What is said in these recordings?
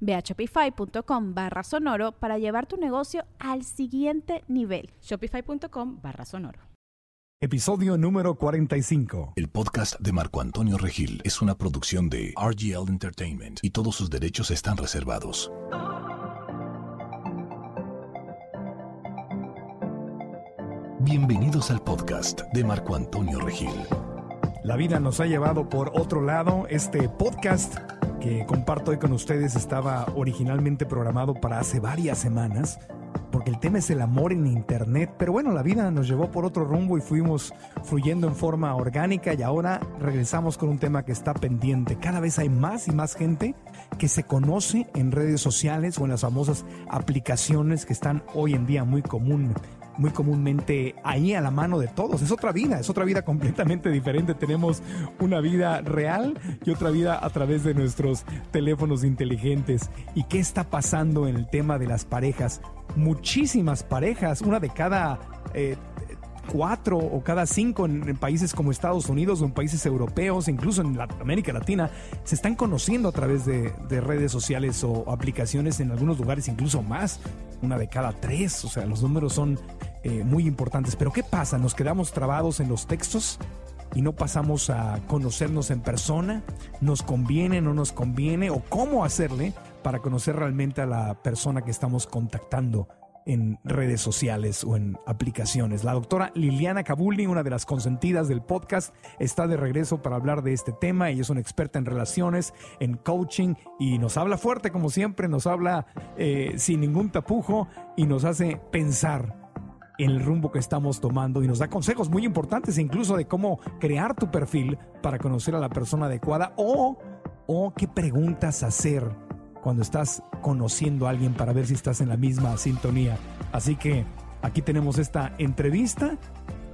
Ve a shopify.com barra sonoro para llevar tu negocio al siguiente nivel. Shopify.com barra sonoro. Episodio número 45. El podcast de Marco Antonio Regil es una producción de RGL Entertainment y todos sus derechos están reservados. Bienvenidos al podcast de Marco Antonio Regil. La vida nos ha llevado por otro lado. Este podcast que comparto hoy con ustedes estaba originalmente programado para hace varias semanas, porque el tema es el amor en Internet, pero bueno, la vida nos llevó por otro rumbo y fuimos fluyendo en forma orgánica y ahora regresamos con un tema que está pendiente. Cada vez hay más y más gente que se conoce en redes sociales o en las famosas aplicaciones que están hoy en día muy común muy comúnmente ahí a la mano de todos. Es otra vida, es otra vida completamente diferente. Tenemos una vida real y otra vida a través de nuestros teléfonos inteligentes. ¿Y qué está pasando en el tema de las parejas? Muchísimas parejas, una de cada... Eh, cuatro o cada cinco en, países como Estados Unidos o en países europeos, incluso en América Latina, se están conociendo a través de, de, redes sociales o aplicaciones en algunos lugares incluso más, una de cada tres, o sea, los números son eh, muy importantes. Pero ¿qué pasa? ¿Nos quedamos trabados en los textos? y no pasamos a conocernos en persona, nos conviene, no nos conviene, o cómo hacerle para conocer realmente a la persona que estamos contactando en redes sociales o en aplicaciones. La doctora Liliana Cabuli, una de las consentidas del podcast, está de regreso para hablar de este tema. Ella es una experta en relaciones, en coaching y nos habla fuerte como siempre, nos habla eh, sin ningún tapujo y nos hace pensar el rumbo que estamos tomando y nos da consejos muy importantes incluso de cómo crear tu perfil para conocer a la persona adecuada o, o qué preguntas hacer cuando estás conociendo a alguien para ver si estás en la misma sintonía. Así que aquí tenemos esta entrevista.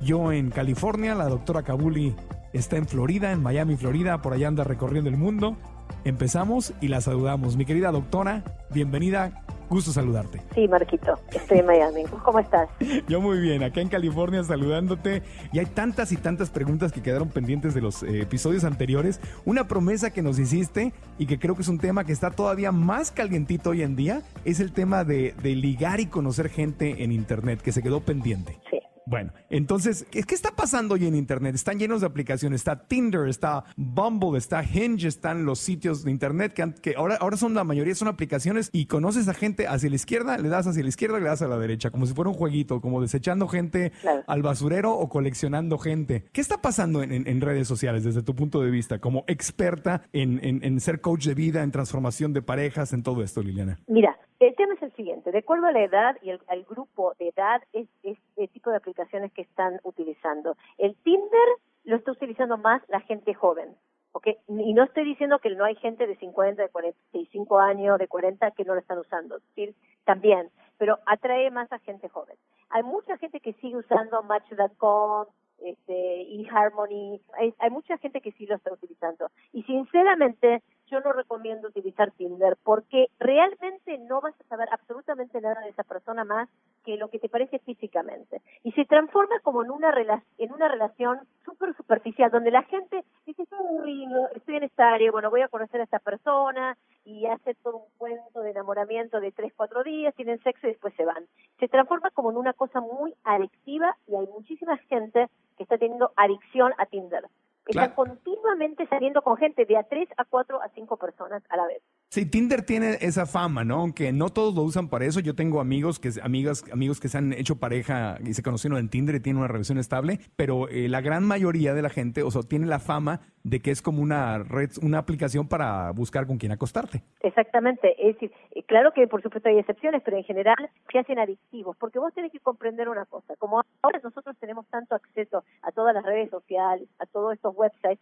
Yo en California, la doctora Kabuli está en Florida, en Miami, Florida, por allá anda recorriendo el mundo. Empezamos y la saludamos. Mi querida doctora, bienvenida. Gusto saludarte. Sí, Marquito, estoy en Miami. ¿Cómo estás? Yo muy bien, acá en California saludándote. Y hay tantas y tantas preguntas que quedaron pendientes de los eh, episodios anteriores. Una promesa que nos hiciste y que creo que es un tema que está todavía más calientito hoy en día, es el tema de, de ligar y conocer gente en Internet, que se quedó pendiente. Sí. Bueno, entonces, ¿qué, está pasando hoy en Internet? Están llenos de aplicaciones. Está Tinder, está Bumble, está Hinge, están los sitios de Internet que, ahora, ahora son la mayoría son aplicaciones y conoces a gente hacia la izquierda, le das hacia la izquierda, le das a la derecha, como si fuera un jueguito, como desechando gente al basurero o coleccionando gente. ¿Qué está pasando en, redes sociales desde tu punto de vista, como experta en, en ser coach de vida, en transformación de parejas, en todo esto, Liliana? Mira, el tema es el siguiente, de acuerdo a la edad y al grupo de edad, es, el tipo de aplicaciones que están utilizando. El Tinder lo está utilizando más la gente joven, ¿ok? Y no estoy diciendo que no hay gente de 50, de 45 años, de 40 que no lo están usando, ¿sí? también, pero atrae más a gente joven. Hay mucha gente que sigue usando Match.com, este, eHarmony, hay, hay mucha gente que sí lo está utilizando. Y sinceramente, yo no recomiendo utilizar Tinder porque realmente no vas a saber absolutamente nada de esa persona más que lo que te parece físicamente. Y se transforma como en una, en una relación súper superficial, donde la gente dice, estoy aburrido, estoy en esta área, bueno, voy a conocer a esta persona y hace todo un cuento de enamoramiento de tres, cuatro días, tienen sexo y después se van. Se transforma como en una cosa muy adictiva y hay muchísima gente que está teniendo adicción a Tinder. Está continuamente saliendo con gente de a tres a cuatro a cinco personas a la vez. Sí, Tinder tiene esa fama, ¿no? Aunque no todos lo usan para eso. Yo tengo amigos que amigas, amigos que se han hecho pareja y se conocieron en Tinder y tienen una relación estable, pero eh, la gran mayoría de la gente, o sea, tiene la fama de que es como una red, una aplicación para buscar con quién acostarte. Exactamente, es decir, eh, claro que por supuesto hay excepciones, pero en general se hacen adictivos, porque vos tenés que comprender una cosa, como ahora nosotros tenemos tanto acceso a todas las redes sociales, a todos estos websites,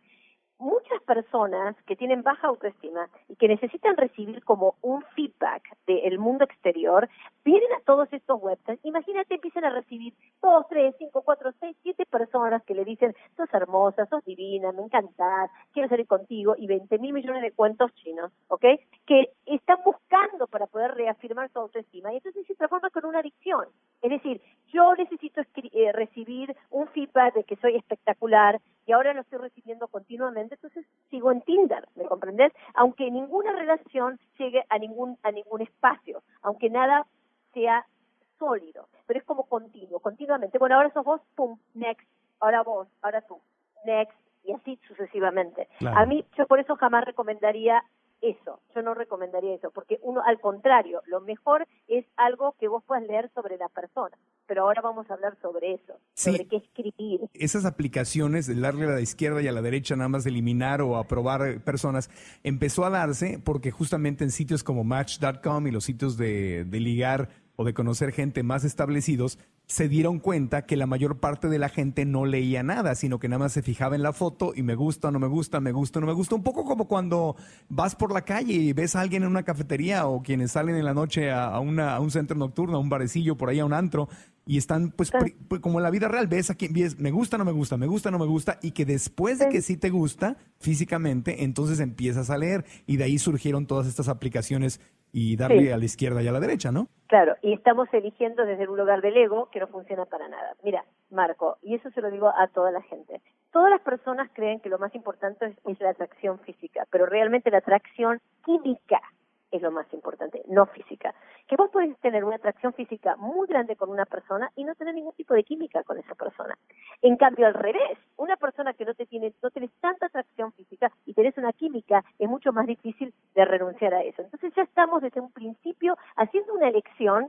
muchas personas que tienen baja autoestima y que necesitan recibir como un feedback del mundo exterior, vienen a todos estos websites. Imagínate, empiezan a recibir dos, tres, cinco, cuatro, seis, siete personas que le dicen, sos hermosa, sos divina, me encantás, quiero salir contigo, y 20 mil millones de cuentos chinos, ¿ok? Que están buscando para poder reafirmar su autoestima y entonces se transforma con una adicción. Es decir, yo necesito eh, recibir un feedback de que soy espectacular, y ahora lo estoy recibiendo continuamente, entonces sigo en Tinder, ¿me comprendes? Aunque ninguna relación llegue a ningún a ningún espacio, aunque nada sea sólido, pero es como continuo, continuamente. Bueno, ahora sos vos, pum, next, ahora vos, ahora tú, next, y así sucesivamente. A mí, yo por eso jamás recomendaría eso, yo no recomendaría eso, porque uno, al contrario, lo mejor es algo que vos puedas leer sobre la persona pero ahora vamos a hablar sobre eso, sobre qué escribir. Esas aplicaciones de darle a la izquierda y a la derecha nada más eliminar o aprobar personas, empezó a darse porque justamente en sitios como Match.com y los sitios de, de ligar o de conocer gente más establecidos, se dieron cuenta que la mayor parte de la gente no leía nada, sino que nada más se fijaba en la foto y me gusta, no me gusta, me gusta, no me gusta. Un poco como cuando vas por la calle y ves a alguien en una cafetería o quienes salen en la noche a, una, a un centro nocturno, a un barecillo, por ahí a un antro, y están pues, pues, como en la vida real, ves a quien ves, me gusta, no me gusta, me gusta, no me gusta, y que después de que sí te gusta físicamente, entonces empiezas a leer y de ahí surgieron todas estas aplicaciones y darle a la izquierda y a la derecha, ¿no? Claro, y estamos eligiendo desde un lugar del ego que no funciona para nada. Mira, Marco, y eso se lo digo a toda la gente. Todas las personas creen que lo más importante es la atracción física, pero realmente la atracción química es lo más importante, no física. Que vos podés tener una atracción física muy grande con una persona y no tener ningún tipo de química con esa persona. En cambio, al revés, una persona que no te tiene, no tienes tanta atracción física y tenés una química, es mucho más difícil de renunciar a eso. Entonces ya estamos desde un principio haciendo una elección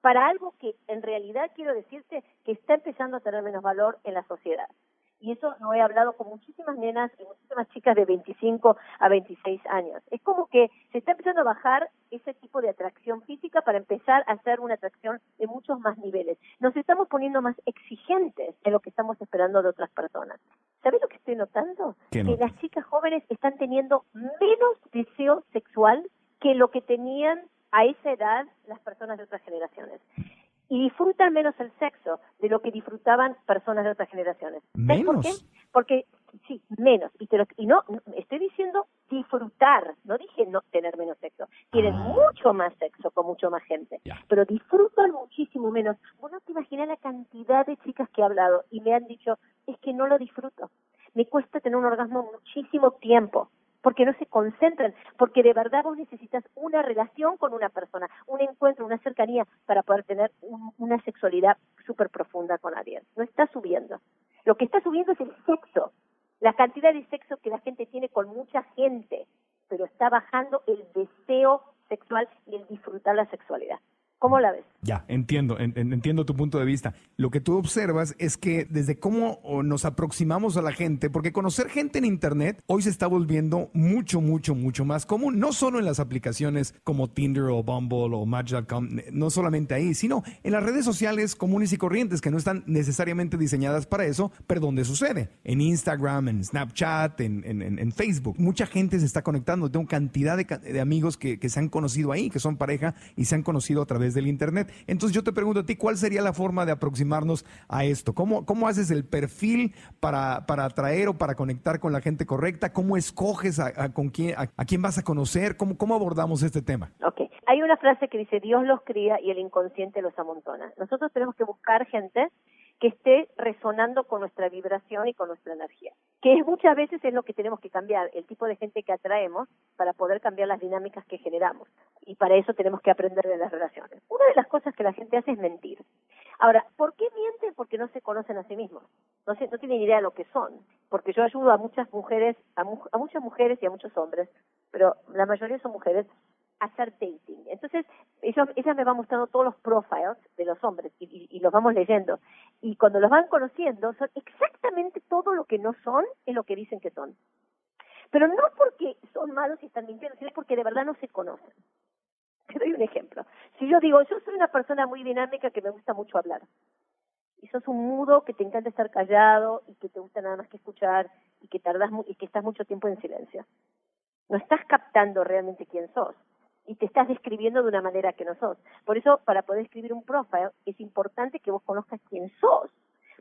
para algo que en realidad quiero decirte que está empezando a tener menos valor en la sociedad y eso lo he hablado con muchísimas nenas y muchísimas chicas de 25 a 26 años. Es como que se está empezando a bajar ese tipo de atracción física para empezar a hacer una atracción de muchos más niveles. Nos estamos poniendo más exigentes en lo que estamos esperando de otras personas. ¿Sabes lo que estoy notando? Que las chicas jóvenes están teniendo menos deseo sexual que lo que tenían a esa edad las personas de otras generaciones y disfrutan menos el sexo de lo que disfrutaban personas de otras generaciones. ¿Sabes por qué? Porque sí, menos. Y, te y no, estoy diciendo disfrutar, no dije no tener menos sexo. Tienen ah. mucho más sexo con mucho más gente, pero disfrutan muchísimo menos. Vos no te imaginas la cantidad de chicas que he hablado y me han dicho, es que no lo disfruto. Me cuesta tener un orgasmo muchísimo tiempo porque no se concentran, porque de verdad vos necesitas una relación con una persona, un encuentro, una cercanía para poder tener una sexualidad súper profunda con alguien. No está subiendo. Lo que está subiendo es el sexo, la cantidad de sexo que la gente tiene con mucha gente, pero está bajando el deseo sexual y el disfrutar la sexualidad. ¿Cómo la ves? Ya, entiendo, entiendo tu punto de vista. Lo que tú observas es que desde cómo nos aproximamos a la gente, porque conocer gente en Internet hoy se está volviendo mucho, mucho, mucho más común, no solo en las aplicaciones como Tinder o Bumble o Match.com, no solamente ahí, sino en las redes sociales comunes y corrientes que no están necesariamente diseñadas para eso, pero donde sucede, en Instagram, en Snapchat, en, Facebook. Mucha gente se está conectando, tengo cantidad de, de amigos que, que se han conocido ahí, que son pareja y se han conocido a través del Internet. Entonces yo te pregunto a ti, ¿cuál sería la forma de aproximarnos a esto? ¿Cómo, cómo haces el perfil para, para atraer o para conectar con la gente correcta? ¿Cómo escoges a, con quién, a, quién vas a conocer? ¿Cómo, ¿Cómo abordamos este tema? Ok, hay una frase que dice, Dios los cría y el inconsciente los amontona. Nosotros tenemos que buscar gente que esté resonando con nuestra vibración y con nuestra energía, que muchas veces es lo que tenemos que cambiar, el tipo de gente que atraemos para poder cambiar las dinámicas que generamos. Y para eso tenemos que aprender de las relaciones. Una de las cosas que la gente hace es mentir. Ahora, ¿por qué mienten? Porque no se conocen a sí mismos. No, se, no tienen idea de lo que son. porque yo ayudo a muchas mujeres, a, a muchas mujeres y a muchos hombres, pero la mayoría son mujeres, hacer dating. Entonces, ella, ella me va mostrando todos los profiles de los hombres y, y, los vamos leyendo. Y cuando los van conociendo, son exactamente todo lo que no son es lo que dicen que son. Pero no porque son malos y están mintiendo, sino porque de verdad no se conocen. Te doy un ejemplo. Si yo digo, yo soy una persona muy dinámica que me gusta mucho hablar, y sos un mudo que te encanta estar callado y que te gusta nada más que escuchar y que tardas y que estás mucho tiempo en silencio. No estás captando realmente quién sos y te estás describiendo de una manera que no sos. Por eso, para poder escribir un profile, es importante que vos conozcas quién sos.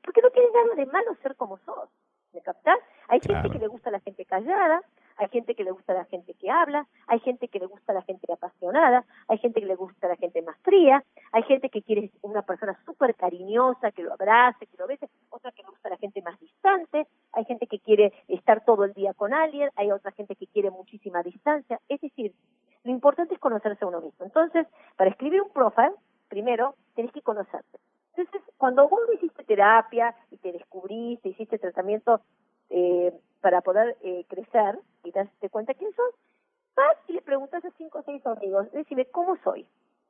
Porque no tiene nada de malo ser como sos. ¿Me captás? Hay gente que le gusta la gente callada, hay gente que le gusta la gente que habla, hay gente que le gusta la gente apasionada, hay gente que le gusta a la gente más fría, hay gente que quiere una persona súper cariñosa, que lo abrace, que lo bese, otra que le gusta la gente más distante, hay gente que quiere estar todo el día con alguien, hay otra gente que quiere muchísima distancia. Es decir, lo importante es conocerse a uno mismo. Entonces, para escribir un profile, primero tenés que conocerte. Entonces, cuando vos hiciste terapia y te descubriste, hiciste tratamiento eh, para poder eh, crecer y darte cuenta quién sos, vas y le preguntas a cinco o seis amigos, decime, ¿cómo soy?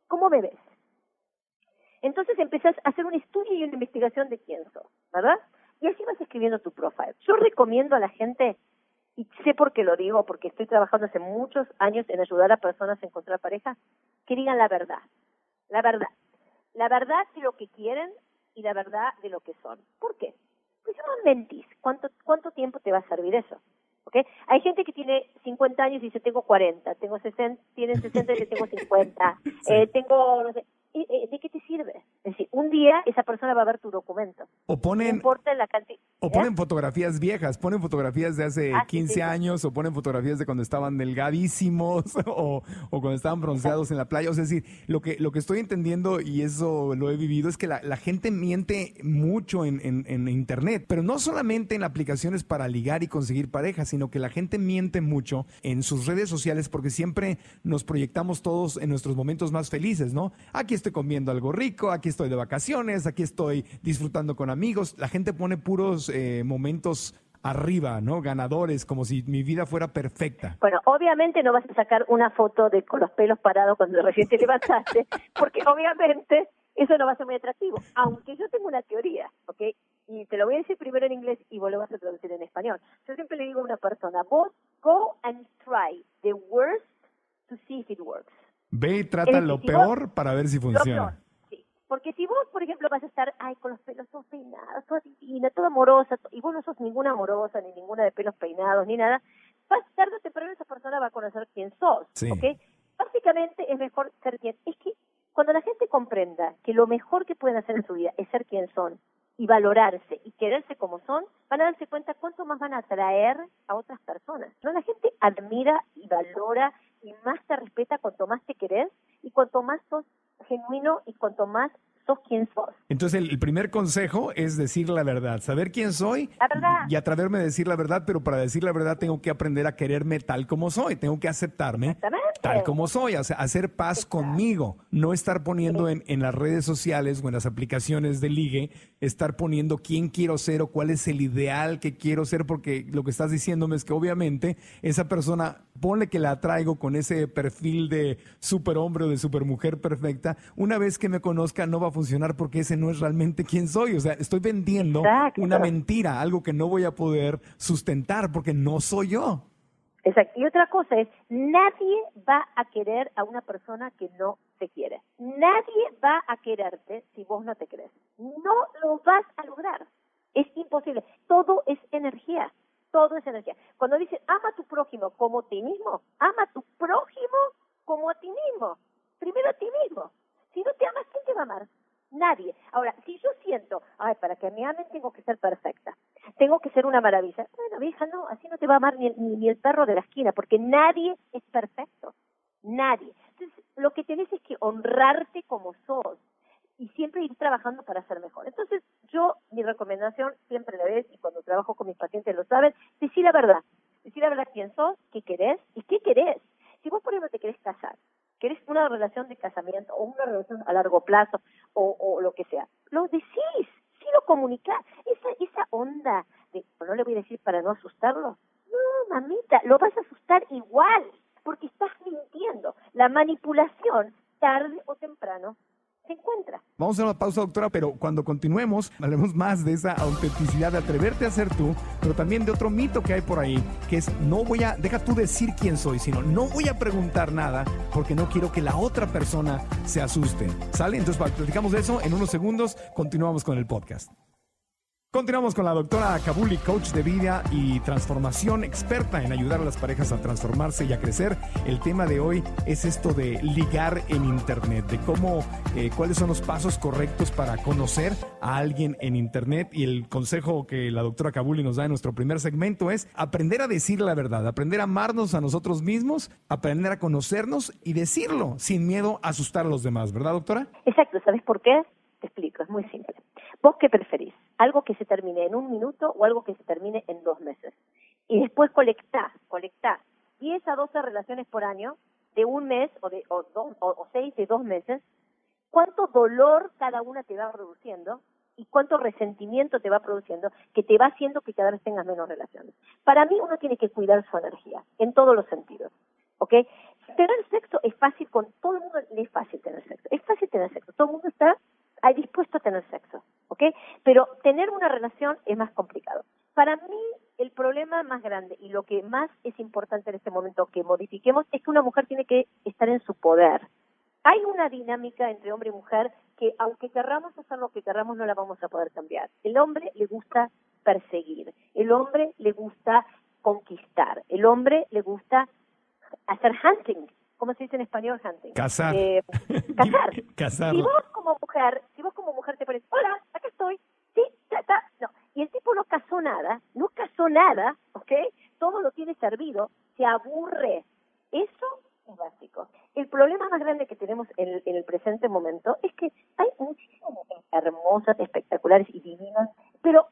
¿Cómo me ves? Entonces empezás a hacer un estudio y una investigación de quién sos, ¿verdad? Y así vas escribiendo tu profile. Yo recomiendo a la gente, y sé por qué lo digo, porque estoy trabajando hace muchos años en ayudar a personas a encontrar pareja, que digan la verdad. La verdad. La verdad de lo que quieren y la verdad de lo que son. ¿Por qué? Pues no mentís. ¿Cuánto, ¿Cuánto tiempo te va a servir eso? ¿Okay? Hay gente que tiene 50 años y dice, tengo 40, tengo 60, tienen 60 y dice, tengo 50, eh, tengo, no sé, ¿de qué te sirve? Es decir, un día esa persona va a ver tu documento. O ponen, importa la cantidad. O ponen fotografías viejas, ponen fotografías de hace 15 ah, años, o ponen fotografías de cuando estaban delgadísimos, o, o cuando estaban bronceados en la playa. O sea, es decir, lo que, lo que estoy entendiendo, y eso lo he vivido, es que la, la gente miente mucho en, en, en, Internet, pero no solamente en aplicaciones para ligar y conseguir pareja, sino que la gente miente mucho en sus redes sociales porque siempre nos proyectamos todos en nuestros momentos más felices, ¿no? Aquí estoy comiendo algo rico, aquí estoy de vacaciones, aquí estoy disfrutando con amigos. La gente pone puros eh, momentos arriba, ¿no? Ganadores, como si mi vida fuera perfecta. Bueno, obviamente no vas a sacar una foto de con los pelos parados cuando recién te levantaste, porque obviamente eso no va a ser muy atractivo. Aunque yo tengo una teoría, ¿ok? Y te lo voy a decir primero en inglés y vos lo vas a traducir en español. Yo siempre le digo a una persona, vos go and try the worst to see if it works. Ve y trata lo peor para ver si funciona. sí. Porque si vos, por ejemplo, vas a estar, ay, con los pelos todos peinados, toda divina, toda amorosa, y vos no sos ninguna amorosa, ni ninguna de pelos peinados, ni nada, vas tarde o temprano esa persona va a conocer quién sos, sí. ¿ok? Básicamente es mejor ser quien, es que cuando la gente comprenda que lo mejor que pueden hacer en su vida es ser quien son y valorarse y quererse como son, van a darse cuenta cuánto más van a atraer a otras personas. ¿no? La gente admira y valora y más te respeta cuanto más te querés y cuanto más sos genuino y cuanto más sos quien sos. Entonces, el, primer consejo es decir la verdad, saber quién soy y atreverme a decir la verdad, pero para decir la verdad tengo que aprender a quererme tal como soy, tengo que aceptarme tal como soy, o sea, hacer paz conmigo, no estar poniendo en, en, las redes sociales o en las aplicaciones de ligue, estar poniendo quién quiero ser o cuál es el ideal que quiero ser, porque lo que estás diciéndome es que obviamente esa persona, ponle que la traigo con ese perfil de superhombre o de supermujer perfecta, una vez que me conozca no va a funcionar porque ese no es realmente quién soy, o sea, estoy vendiendo una mentira, algo que no voy a poder sustentar porque no soy yo. Exacto. Y otra cosa es, nadie va a querer a una persona que no te quiere. Nadie va a quererte si vos no te crees. No lo vas a lograr. Es imposible. Todo es energía. Todo es energía. Cuando dicen, ama a tu prójimo como a ti mismo, ama a tu prójimo como a ti mismo. Primero a ti mismo. Si no te amas, ¿quién te va a amar? Nadie. Ahora, si yo siento, ay, para que me amen tengo que ser perfecta, tengo que ser una maravilla. Bueno, vieja, no, así no te va a amar ni, ni, el perro de la esquina, porque nadie es perfecto. Nadie. Entonces, lo que tenés es que honrarte como sos y siempre ir trabajando para ser mejor. Entonces, yo, mi recomendación, siempre la ves, y cuando trabajo con mis pacientes lo saben, decir la verdad. Decir la verdad quién sos, qué querés y qué querés. Si vos, por ejemplo, te querés casar, querés una relación de casamiento o una relación a largo plazo o, o lo que sea, lo decís, sí lo comunicás. Esa, esa onda no le voy a decir para no asustarlo. No, mamita, lo vas a asustar igual, porque estás mintiendo. La manipulación, tarde o temprano, se encuentra. Vamos a una pausa, doctora, pero cuando continuemos, hablemos más de esa autenticidad, de atreverte a ser tú, pero también de otro mito que hay por ahí, que es no voy a, deja tú decir quién soy, sino no voy a preguntar nada porque no quiero que la otra persona se asuste. ¿Sale? Entonces, platicamos de eso en unos segundos, continuamos con el podcast. Continuamos con la doctora Kabuli, coach de vida y transformación, experta en ayudar a las parejas a transformarse y a crecer. El tema de hoy es esto de ligar en Internet, de cómo, eh, cuáles son los pasos correctos para conocer a alguien en Internet. Y el consejo que la doctora Kabuli nos da en nuestro primer segmento es aprender a decir la verdad, aprender a amarnos a nosotros mismos, aprender a conocernos y decirlo sin miedo a asustar a los demás, ¿verdad, doctora? Exacto, ¿sabes por qué? Te explico, es muy simple. ¿Vos qué preferís? ¿Algo que se termine en un minuto o algo que se termine en dos meses? Y después colectá, colectá 10 a 12 relaciones por año de un mes o de dos, o, seis de dos meses, cuánto dolor cada una te va produciendo y cuánto resentimiento te va produciendo que te va haciendo que cada vez tengas menos relaciones. Para mí uno tiene que cuidar su energía en todos los sentidos. ¿Ok? Tener sexo es fácil, con todo el mundo es fácil tener sexo. Es fácil tener sexo. Todo el mundo está hay dispuesto a tener sexo, ¿ok? Pero tener una relación es más complicado. Para mí, el problema más grande y lo que más es importante en este momento que modifiquemos es que una mujer tiene que estar en su poder. Hay una dinámica entre hombre y mujer que, aunque querramos hacer lo que querramos, no la vamos a poder cambiar. El hombre le gusta perseguir, el hombre le gusta conquistar, el hombre le gusta hacer hunting, ¿cómo se dice en español hunting? Casar. Eh, casar. Casar. Si vos como mujer, si vos como mujer te pones, hola, acá estoy, sí, ya está, no. Y el tipo no casó nada, no casó nada, ¿ok? Todo lo tiene servido, se aburre. Eso es básico. El problema más grande que tenemos en, en el presente momento es que hay muchísimas hermosas, espectaculares y divinas, pero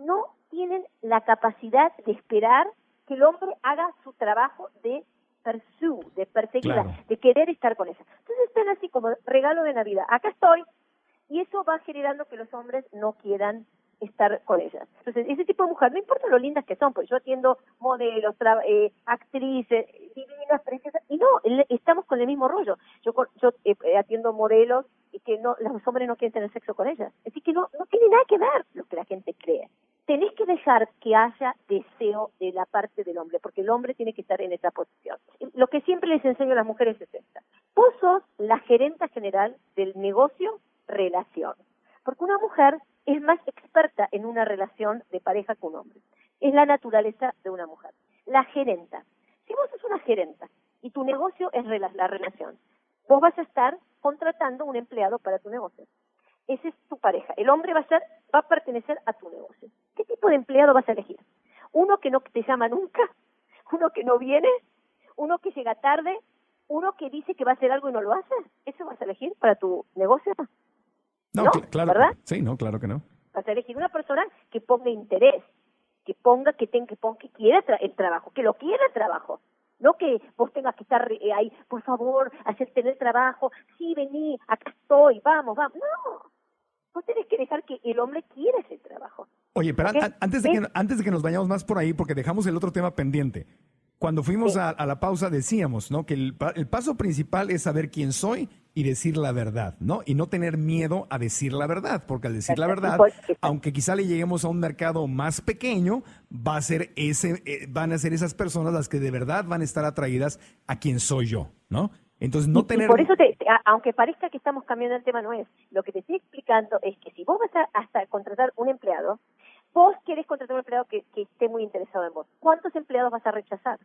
no tienen la capacidad de esperar que el hombre haga su trabajo de pursue, de perseguirla, de querer estar con ella. Entonces están así como regalo de Navidad, acá estoy, y eso va generando que los hombres no quieran estar con ellas. Entonces, ese tipo de mujer, no importa lo lindas que son, porque yo atiendo modelos, eh, actrices, divinas, preciosas, y no, estamos con el mismo rollo. Yo, yo eh, atiendo modelos y que no, los hombres no quieren tener sexo con ellas. Así que no, no tiene nada que ver lo que la gente cree tenés que dejar que haya deseo de la parte del hombre, porque el hombre tiene que estar en esa posición. Lo que siempre les enseño a las mujeres es esta. Vos sos la gerenta general del negocio relación, porque una mujer es más experta en una relación de pareja que un hombre. Es la naturaleza de una mujer. La gerenta. Si vos sos una gerenta y tu negocio es la relación, vos vas a estar contratando un empleado para tu negocio ese es tu pareja. El hombre va a ser, va a pertenecer a tu negocio. ¿Qué tipo de empleado vas a elegir? Uno que no te llama nunca, uno que no viene, uno que llega tarde, uno que dice que va a hacer algo y no lo hace. ¿Eso vas a elegir para tu negocio? No, claro. ¿verdad? Sí, no, claro que no. Vas a elegir una persona que ponga interés, que ponga, que tenga, que ponga, que quiera el trabajo, que lo quiera el trabajo. No que vos tengas que estar eh, ahí, por favor, hacer tener trabajo, sí, vení, acá estoy, vamos, vamos. No, vos tenés que dejar que el hombre quiera ese trabajo. Oye, pero antes, de que, antes de que nos vayamos más por ahí, porque dejamos el otro tema pendiente, cuando fuimos a, la pausa decíamos, ¿no? Que el, paso principal es saber quién soy y decir la verdad, ¿no? Y no tener miedo a decir la verdad, porque al decir la verdad, aunque quizá le lleguemos a un mercado más pequeño, va a ser ese, eh, van a ser esas personas las que de verdad van a estar atraídas a quien soy yo, ¿no? Entonces, no tener... por eso, aunque parezca que estamos cambiando el tema, no es. Lo que te estoy explicando es que si vos vas a hasta contratar un empleado, vos querés contratar un empleado que, que esté muy interesado en vos. ¿Cuántos empleados vas a rechazar?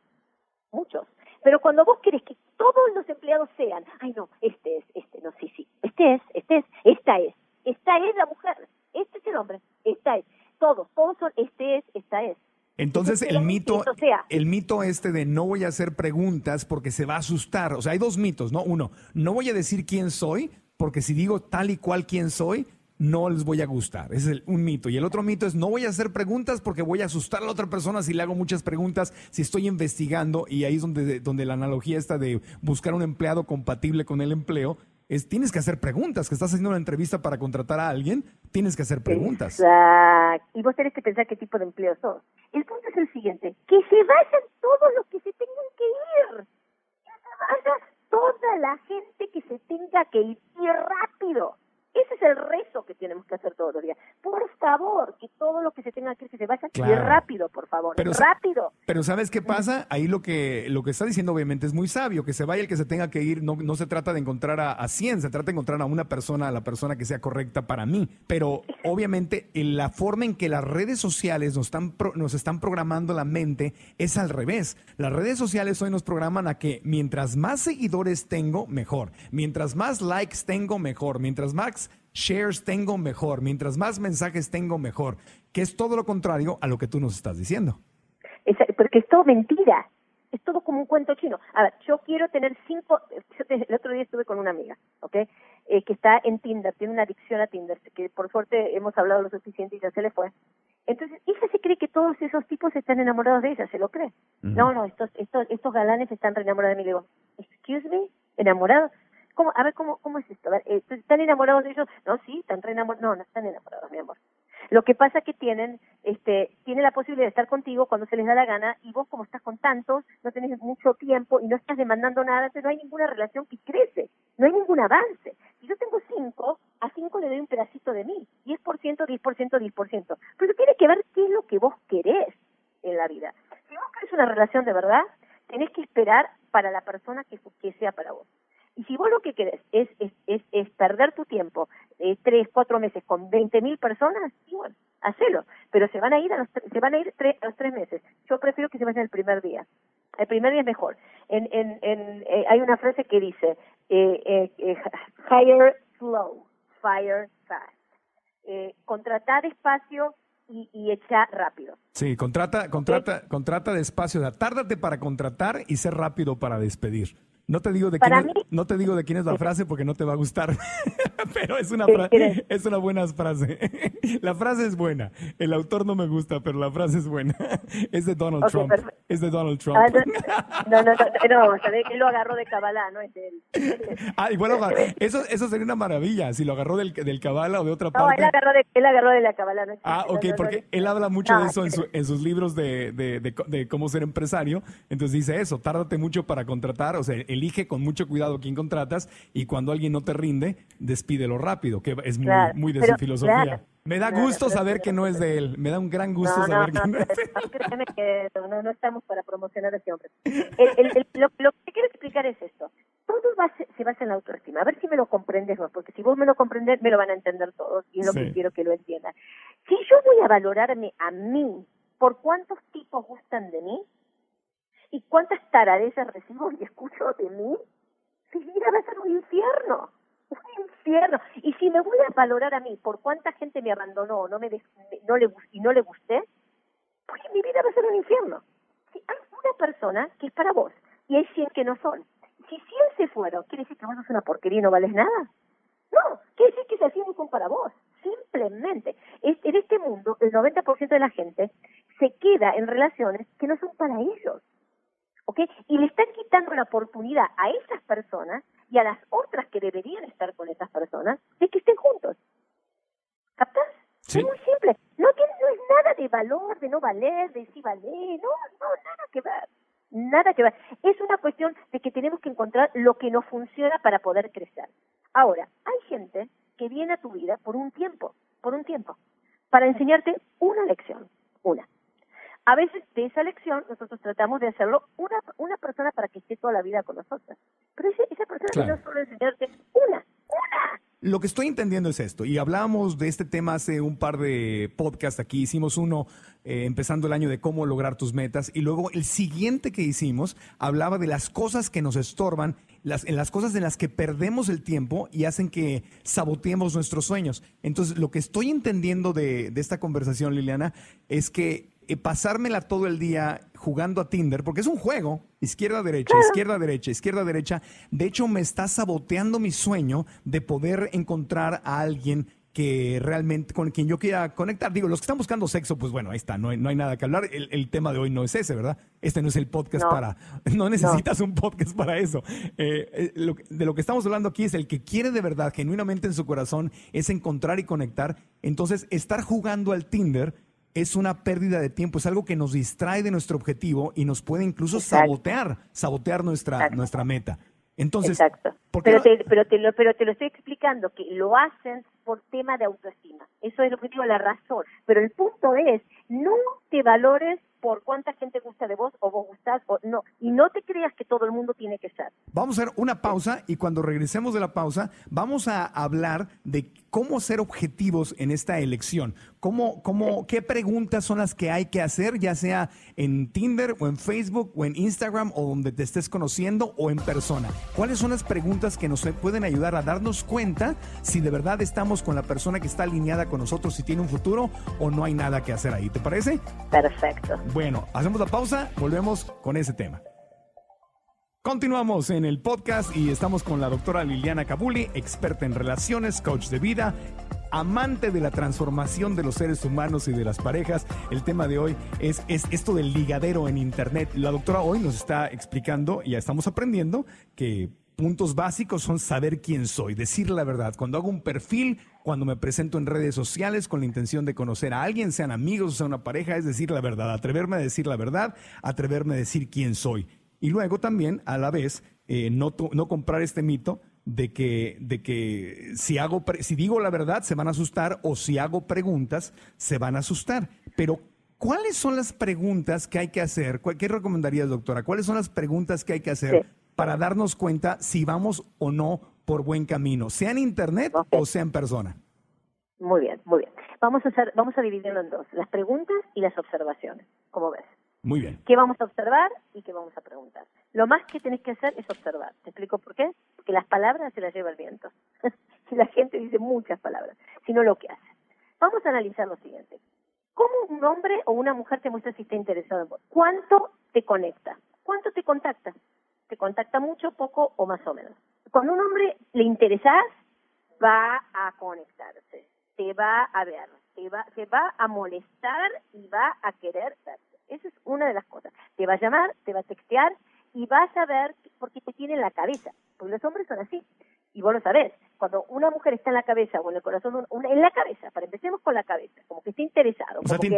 Muchos. Pero cuando vos querés que todos los empleados sean, ay no, este es, este, no, sí, sí, este es, este es, esta es, esta es la mujer, este es el hombre, esta es, todos, todos son, este es, esta es. Entonces el mito, el mito este de no voy a hacer preguntas porque se va a asustar. O sea, hay dos mitos, ¿no? Uno, no voy a decir quién soy porque si digo tal y cual quién soy, no les voy a gustar. Ese es un mito. Y el otro mito es no voy a hacer preguntas porque voy a asustar a la otra persona si le hago muchas preguntas, si estoy investigando. Y ahí es donde, donde la analogía está de buscar un empleado compatible con el empleo. Es, tienes que hacer preguntas, que estás haciendo una entrevista para contratar a alguien, tienes que hacer preguntas. Exacto. Y vos tenés que pensar qué tipo de empleo sos. El punto es el siguiente, que se vayan todos los que se tengan que ir. Que se vaya toda la gente que se tenga que ir y rápido. Ese es el rezo que tenemos que hacer todos los días. Por favor, que todo lo que se tenga que ir, que se vaya y rápido, por favor. Pero, rápido. Pero ¿sabes qué pasa? Ahí lo que, lo que está diciendo obviamente es muy sabio. Que se vaya el que se tenga que ir. No, no se trata de encontrar a, a 100, se trata de encontrar a una persona, a la persona que sea correcta para mí. Pero obviamente en la forma en que las redes sociales nos están, nos están programando la mente es al revés. Las redes sociales hoy nos programan a que mientras más seguidores tengo, mejor. Mientras más likes tengo, mejor. Mientras más shares tengo, mejor. Mientras más mensajes tengo, mejor. Que es todo lo contrario a lo que tú nos estás diciendo. porque es todo mentira. Es todo como un cuento chino. A ver, yo quiero tener cinco. El otro día estuve con una amiga, ¿ok? Eh, que está en Tinder, tiene una adicción a Tinder, que por suerte hemos hablado lo suficiente y ya se le fue. Entonces, ella se cree que todos esos tipos están enamorados de ella, se lo cree. No, no, estos, estos, estos galanes están re enamorados de mí. Le digo, ¿excuse me? ¿Enamorados? ¿Cómo? A ver, ¿cómo, cómo es esto? Eh, ¿Están enamorados de ellos? No, sí, están re enamorados. No, no están enamorados, mi amor. Lo que pasa es que tienen, este, tienen la posibilidad de estar contigo cuando se les da la gana y vos como estás con tantos, no tenés mucho tiempo y no estás demandando nada, entonces no hay ninguna relación que crece, no hay ningún avance. Si yo tengo cinco, a cinco le doy un pedacito de mí, 10%, 10%, 10%. Pero tiene que ver qué es lo que vos querés en la vida. Si vos querés una relación de verdad, tenés que esperar para la persona que sea para vos. Y si vos lo que querés es, es, es, perder tu tiempo eh, tres, cuatro meses con 20 mil personas, igual, hacelo. Pero se van a ir a los, se van a ir tres, a los tres meses. Yo prefiero que se vayan el primer día. El primer día es mejor. En, en, en, eh, hay una frase que dice, eh, eh, hire slow, fire fast. Eh, contratar despacio y, y echar rápido. Sí, contrata, contrata, contrata despacio. O sea, tárdate para contratar y ser rápido para despedir. No te digo de quién es, no te digo de quién es la frase porque no te va a gustar, pero es una es una buena frase. la frase es buena. El autor no me gusta, pero la frase es buena. es de Donald Trump. Es de Donald Trump. Ah, no, no, no, no, él lo agarró de Kabbalah, no es de él. ah, y bueno, eso, eso sería una maravilla, si lo agarró del, del Kabbalah o de otra parte. No, él agarró de, él agarró de la Kabbalah. No ah, ok, porque él habla mucho de eso en, su, en, sus libros de, de, de, de, cómo ser empresario. Entonces dice eso, tárdate mucho para contratar, o sea, elige con mucho cuidado quién contratas y cuando alguien no te rinde, despídelo rápido, que es muy, muy de su filosofía. Me da gusto saber que no es de él. Me da un gran gusto saber que no es de él. que no, estamos para promocionar a ese hombre. El, lo, que quiero explicar es esto. Todo se basa en la autoestima. A ver si me lo comprendes vos, porque si vos me lo comprendes, me lo van a entender todos y es lo que quiero que lo entiendan. Si yo voy a valorarme a mí por cuántos tipos gustan de mí, ¿Y cuántas taradezas recibo y escucho de mí? Mi vida va a ser un infierno, un infierno. Y si me voy a valorar a mí por cuánta gente me abandonó no me no y no le gusté, pues mi vida va a ser un infierno. Si hay una persona que es para vos y hay 100 que no son, si 100 se fueron, ¿quiere decir que vos sos una porquería y no vales nada? No, quiere decir que esas 100 no son para vos. Simplemente, en este mundo, el 90% de la gente se queda en relaciones que no son para ellos. ¿Ok? Y le están quitando la oportunidad a esas personas y a las otras que deberían estar con esas personas de que estén juntos. ¿Captas? Es muy simple. No, tiene, no es nada de valor, de no valer, de si valer, no, no, nada que ver. Nada que ver. Es una cuestión de que tenemos que encontrar lo que nos funciona para poder crecer. Ahora, hay gente que viene a tu vida por un tiempo, por un tiempo, para enseñarte una lección, una. A veces de esa lección nosotros tratamos de hacerlo una, una persona para que esté toda la vida con nosotros. Pero esa persona no solo enseñarte una, una. Lo que estoy entendiendo es esto, y hablábamos de este tema hace un par de podcasts aquí, hicimos uno eh, empezando el año de cómo lograr tus metas, y luego el siguiente que hicimos hablaba de las cosas que nos estorban, las, en las cosas en las que perdemos el tiempo y hacen que saboteemos nuestros sueños. Entonces, lo que estoy entendiendo de, de esta conversación, Liliana, es que eh, pasármela todo el día jugando a Tinder, porque es un juego, izquierda, derecha, izquierda, derecha, izquierda, derecha. De hecho, me está saboteando mi sueño de poder encontrar a alguien que realmente con quien yo quiera conectar. Digo, los que están buscando sexo, pues bueno, ahí está, no hay, no hay nada que hablar. El, tema de hoy no es ese, ¿verdad? Este no es el podcast para... No necesitas un podcast para eso. Eh, eh, de lo que estamos hablando aquí es el que quiere de verdad, genuinamente en su corazón, es encontrar y conectar. Entonces, estar jugando al Tinder es una pérdida de tiempo, es algo que nos distrae de nuestro objetivo y nos puede incluso sabotear, sabotear nuestra, nuestra meta. Entonces, Exacto. Pero, te, pero, te lo, pero te lo estoy explicando, que lo hacen por tema de autoestima. Eso es lo que digo, la razón. Pero el punto es, no te valores por cuánta gente gusta de vos o vos gustás o no. Y no te creas que todo el mundo tiene que ser. Vamos a hacer una pausa y cuando regresemos de la pausa vamos a hablar de cómo ser objetivos en esta elección. ¿Cómo, cómo, ¿Qué preguntas son las que hay que hacer, ya sea en Tinder o en Facebook o en Instagram o donde te estés conociendo o en persona? ¿Cuáles son las preguntas que nos pueden ayudar a darnos cuenta si de verdad estamos con la persona que está alineada con nosotros, si tiene un futuro o no hay nada que hacer ahí? ¿Te parece? Perfecto. Bueno, hacemos la pausa, volvemos con ese tema. Continuamos en el podcast y estamos con la doctora Liliana Cabuli, experta en relaciones, coach de vida, amante de la transformación de los seres humanos y de las parejas. El tema de hoy es, es esto del ligadero en Internet. La doctora hoy nos está explicando, ya estamos aprendiendo, que puntos básicos son saber quién soy, decir la verdad. Cuando hago un perfil, cuando me presento en redes sociales con la intención de conocer a alguien, sean amigos o sea una pareja, es decir la verdad, atreverme a decir la verdad, atreverme a decir quién soy. Y luego también, a la vez, eh, no, no comprar este mito de que, de que si, hago, si digo la verdad se van a asustar o si hago preguntas se van a asustar. Pero, ¿cuáles son las preguntas que hay que hacer? ¿Qué recomendarías, doctora? ¿Cuáles son las preguntas que hay que hacer para darnos cuenta si vamos o no por buen camino, sea en Internet o sea en persona. Muy bien, muy bien. Vamos a hacer, vamos a dividirlo en dos, las preguntas y las observaciones, como ves. Muy bien. ¿Qué vamos a observar y qué vamos a preguntar? Lo más que tenés que hacer es observar. ¿Te explico por qué? Porque las palabras se las lleva el viento. si la gente dice muchas palabras, sino lo que hace. Vamos a analizar lo siguiente. ¿Cómo un hombre o una mujer te muestra si está interesado en vos? ¿Cuánto te conecta? ¿Cuánto te contacta? ¿Te contacta mucho, poco o más o menos? Cuando un hombre le interesas, va a conectarse, te va a ver, te va, te va a molestar y va a querer verte. Esa es una de las cosas. Te va a llamar, te va a textear y vas a ver porque te tiene en la cabeza. Porque los hombres son así. Y vos lo sabés. Cuando una mujer está en la cabeza o en el corazón, en la cabeza, para empecemos con la cabeza, como que está interesado. O sea, si,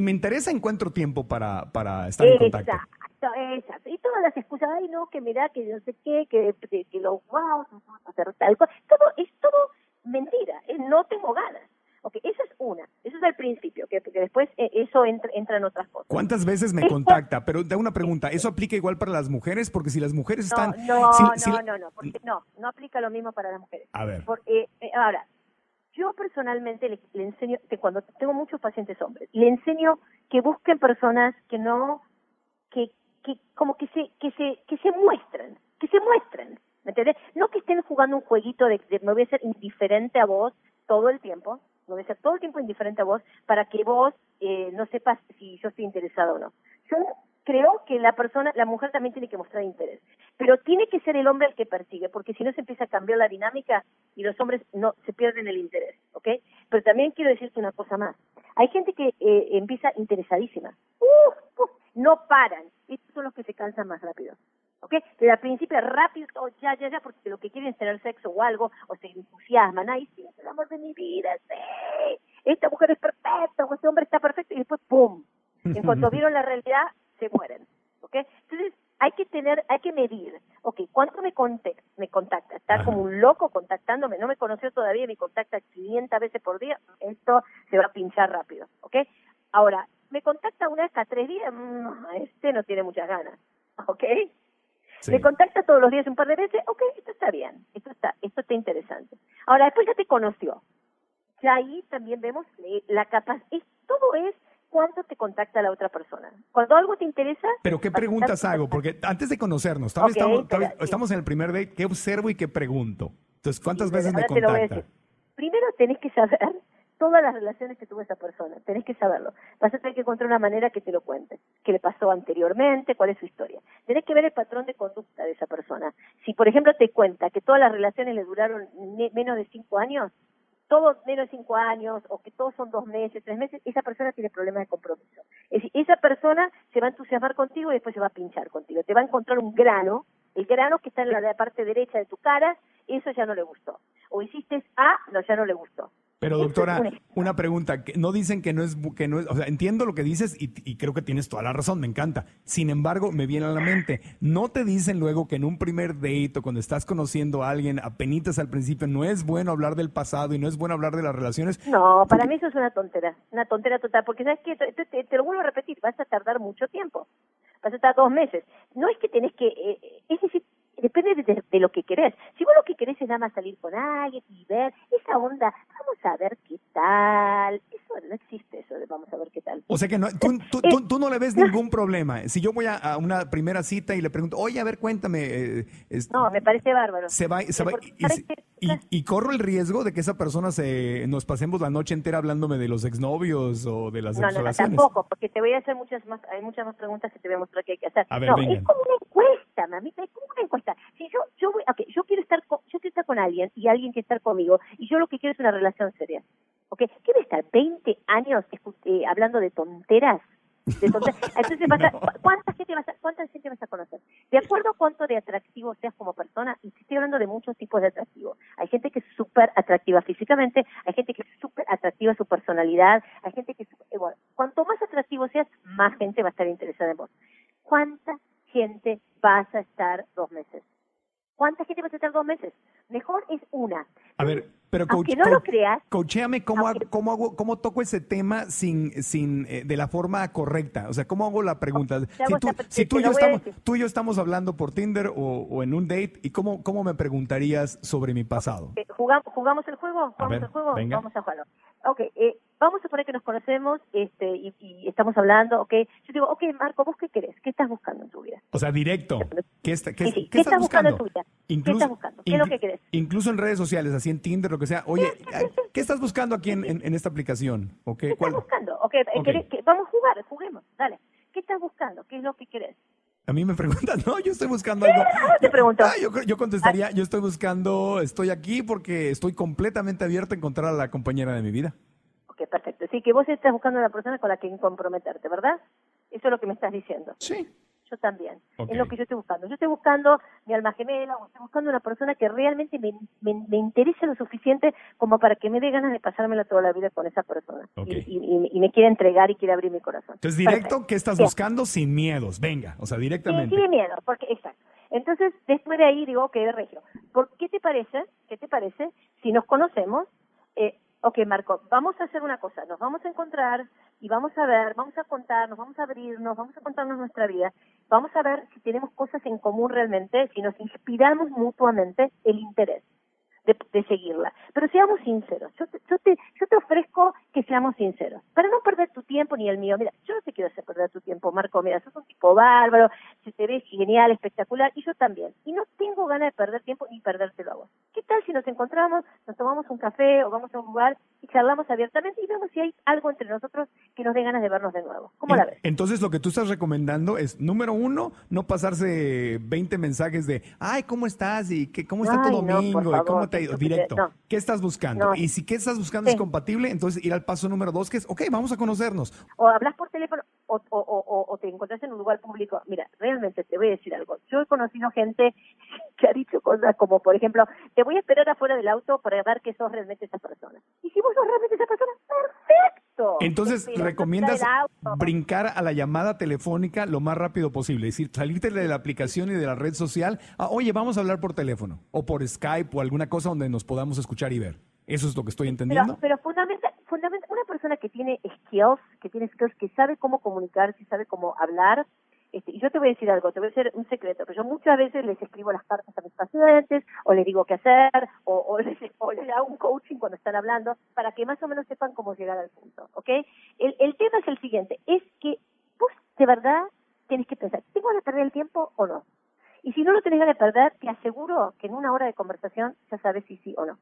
me, interesa, encuentro tiempo para, para estar en contacto. Exacto, Y todas las excusas, ay no, que mira, que no sé qué, que, que, que los wow, hacer tal cosa. Todo, es todo mentira. no tengo ganas. Ok, esa es una, eso es el principio, que, porque después eh, eso entra, entra, en otras cosas. ¿Cuántas veces me contacta? Pero da una pregunta, ¿eso aplica igual para las mujeres? Porque si las mujeres están... No, no, no, no, porque no, no aplica lo mismo para las mujeres. A ver. Porque, eh, ahora, yo personalmente le, le, enseño, que cuando tengo muchos pacientes hombres, le enseño que busquen personas que no, que, que como que se, que se, que se muestren, que se muestren, ¿me entiendes? No que estén jugando un jueguito de, de me voy a ser indiferente a vos todo el tiempo, a ser todo el tiempo indiferente a vos para que vos eh, no sepas si yo estoy interesado o no. Yo creo que la persona, la mujer también tiene que mostrar interés, pero tiene que ser el hombre el que persigue, porque si no se empieza a cambiar la dinámica y los hombres no se pierden el interés, ¿ok? Pero también quiero decirte una cosa más. Hay gente que eh, empieza interesadísima, no paran, estos son los que se cansan más rápido. ¿ok? Pero al principio rápido, ya, ya, ya, porque lo que quieren es tener sexo o algo, o se entusiasman, ay, sí, amor de mi vida, sí, esta mujer es perfecta, o este hombre está perfecto, y después, ¡pum! En cuanto vieron la realidad, se mueren, ¿ok? Entonces, hay que tener, hay que medir, ok, ¿cuánto me, contacta? me contacta? Está como un loco contactándome, no me conoció todavía, me contacta 500 veces por día, esto se va a pinchar rápido, ¿ok? Ahora, me contacta una vez cada tres días, mm, este no tiene muchas ganas, ¿ok? Me contacta todos los días un par de veces, ok, esto está bien, esto está, esto está interesante. Ahora, después ya te conoció. Ya ahí también vemos eh, la capacidad, todo es cuánto te contacta la otra persona. Cuando algo te interesa... Pero ¿qué preguntas hago? Porque antes de conocernos, estamos, estamos, en el primer date, ¿qué observo y qué pregunto? Entonces, ¿cuántas veces me contacta? Primero tenés que saber todas las relaciones que tuvo esa persona. Tenés que saberlo. Vas a tener que encontrar una manera que te lo cuente. ¿Qué le pasó anteriormente? ¿Cuál es su historia? Tenés que ver el patrón de conducta de esa persona. Si, por ejemplo, te cuenta que todas las relaciones le duraron menos de cinco años, todos menos de cinco años o que todos son dos meses, tres meses, esa persona tiene problemas de compromiso. Es decir, esa persona se va a entusiasmar contigo y después se va a pinchar contigo. Te va a encontrar un grano, el grano que está en la parte derecha de tu cara, eso ya no le gustó. O hiciste A, no, ya no le gustó. Pero doctora, una pregunta, no dicen que no es, que no es, o sea, entiendo lo que dices y, creo que tienes toda la razón, me encanta. Sin embargo, me viene a la mente, ¿no te dicen luego que en un primer date o cuando estás conociendo a alguien, apenitas al principio, no es bueno hablar del pasado y no es bueno hablar de las relaciones? No, para mí eso es una tontera, una tontera total, porque sabes que, te, te, lo vuelvo a repetir, vas a tardar mucho tiempo, vas a estar dos meses. No es que tenés que, eh, eh, es decir, depende de, lo que querés. Si vos lo que querés es nada más salir con alguien y ver esa onda, a ver qué tal. Eso no existe, eso de vamos a ver qué tal. O sea que no, tú, tú, eh, tú, no le ves ningún problema. Si yo voy a, una primera cita y le pregunto, oye, a ver, cuéntame. Eh, no, me parece bárbaro. Se va, se va y, y, corro el riesgo de que esa persona se nos pasemos la noche entera hablándome de los exnovios o de las no, no, no, tampoco, porque te voy a hacer muchas más, hay muchas más preguntas que te voy a mostrar que hay que hacer. A ver, no, es como una encuesta, mamita, es como una encuesta. Si yo, yo, voy, okay, yo quiero estar, con, con alguien y alguien quiere estar conmigo y yo lo que quiero es una relación seria. ¿Ok? ¿Quiero estar 20 años eh, hablando de tonteras? Entonces, entonces ¿cuánta, gente vas a, ¿cuánta gente vas a conocer? De acuerdo a cuánto de atractivo seas como persona, y estoy hablando de muchos tipos de atractivo. Hay gente que es súper atractiva físicamente, hay gente que es súper atractiva su personalidad, hay gente que, eh, bueno, cuanto más atractivo seas, más gente va a estar interesada en vos. ¿Cuánta gente vas a estar dos meses? ¿Cuánta gente vas a estar dos meses? Mejor es una. A ver, pero coach, no lo creas. Coachéame cómo, cómo, hago, cómo toco ese tema sin, sin, eh, de la forma correcta. O sea, ¿cómo hago la pregunta? Si, tú, si tú, y yo estamos, tú y yo estamos hablando por Tinder o, en un date, ¿y cómo, cómo me preguntaría sobre mi pasado? ¿Jugamos, ¿Jugamos el juego? ¿Jugamos el juego? Vamos a jugarlo. Ok, eh, vamos a suponer que nos conocemos este, y, estamos hablando, ok. Yo digo, ok, Marco, ¿vos qué querés? ¿Qué estás buscando en tu vida? O sea, directo. ¿Qué, está, qué, estás, buscando? en tu vida? ¿Qué estás buscando? ¿Qué es lo que querés? Incluso en redes sociales, así en Tinder, lo que sea. Oye, ¿qué estás buscando aquí en, en, esta aplicación? ¿Qué estás buscando? Okay, vamos a jugar, juguemos, dale. ¿Qué estás buscando? ¿Qué es lo que querés? A mí me preguntan, no, yo estoy buscando algo. Te pregunto. Ah, yo, yo, contestaría, yo estoy buscando, estoy aquí porque estoy completamente abierto a encontrar a la compañera de mi vida. Ok, perfecto. Sí, que vos estás buscando una persona con la que comprometerte, ¿verdad? Eso es lo que me estás diciendo. Sí. Yo también. Es lo que yo estoy buscando. Yo estoy buscando mi alma gemela o estoy buscando una persona que realmente me, me, interese lo suficiente como para que me dé ganas de pasármela toda la vida con esa persona. Y, y, me quiera entregar y quiera abrir mi corazón. Entonces, directo, ¿qué estás buscando sin miedos? Venga, o sea, directamente. Sí, sin miedo, porque, exacto. Entonces, después de ahí digo, ok, Regio, ¿por qué te parece, qué te parece si nos conocemos eh, ok, Marco, vamos a hacer una cosa, nos vamos a encontrar y vamos a ver, vamos a contarnos, vamos a abrirnos, vamos a contarnos nuestra vida, vamos a ver si tenemos cosas en común realmente, si nos inspiramos mutuamente el interés de, seguirla. Pero seamos sinceros, yo te, yo, te, yo te ofrezco que seamos sinceros, para no perder tu tiempo ni el mío. Mira, yo no te quiero hacer perder tu tiempo, Marco, mira, sos un tipo bárbaro, se te ve genial, espectacular, y yo también. Y no tengo ganas de perder tiempo ni perdértelo a vos. ¿Qué tal si nos encontramos, nos tomamos un café o vamos a un lugar y charlamos abiertamente y vemos si hay algo entre nosotros que nos dé ganas de vernos de nuevo? ¿Cómo la ves? Entonces lo que tú estás recomendando es, número uno, no pasarse 20 mensajes de, ay, ¿cómo estás? y que, ¿cómo está tu domingo? ¿Y cómo te directo. ¿Qué estás buscando? Y si qué estás buscando es compatible, entonces ir al paso número dos, que es, ok, vamos a conocernos. O hablas por teléfono o, o, o, te encuentras en un lugar público. Mira, realmente te voy a decir algo. Yo he conocido gente que ha dicho cosas como, por ejemplo, te voy a esperar afuera del auto para ver que sos realmente esa persona. Y si vos sos realmente esa persona, perfecto. Entonces, recomiendas brincar a la llamada telefónica lo más rápido posible. Es decir, salirte de la aplicación y de la red social. oye, vamos a hablar por teléfono o por Skype o alguna cosa donde nos podamos escuchar y ver. ¿Eso es lo que estoy entendiendo? Pero, fundamental, una persona que tiene skills, que tiene skills, que sabe cómo comunicar, que sabe cómo hablar, este, y yo te voy a decir algo, te voy a decir un secreto, pero yo muchas veces les escribo las cartas a mis pacientes, o les digo qué hacer, o, o, les, hago un coaching cuando están hablando, para que más o menos sepan cómo llegar al punto, ¿ok? El, el tema es el siguiente, es que vos de verdad tienes que pensar, ¿tengo que perder el tiempo o no? Y si no lo tenés ganas de perder, te aseguro que en una hora de conversación ya sabes si sí o no.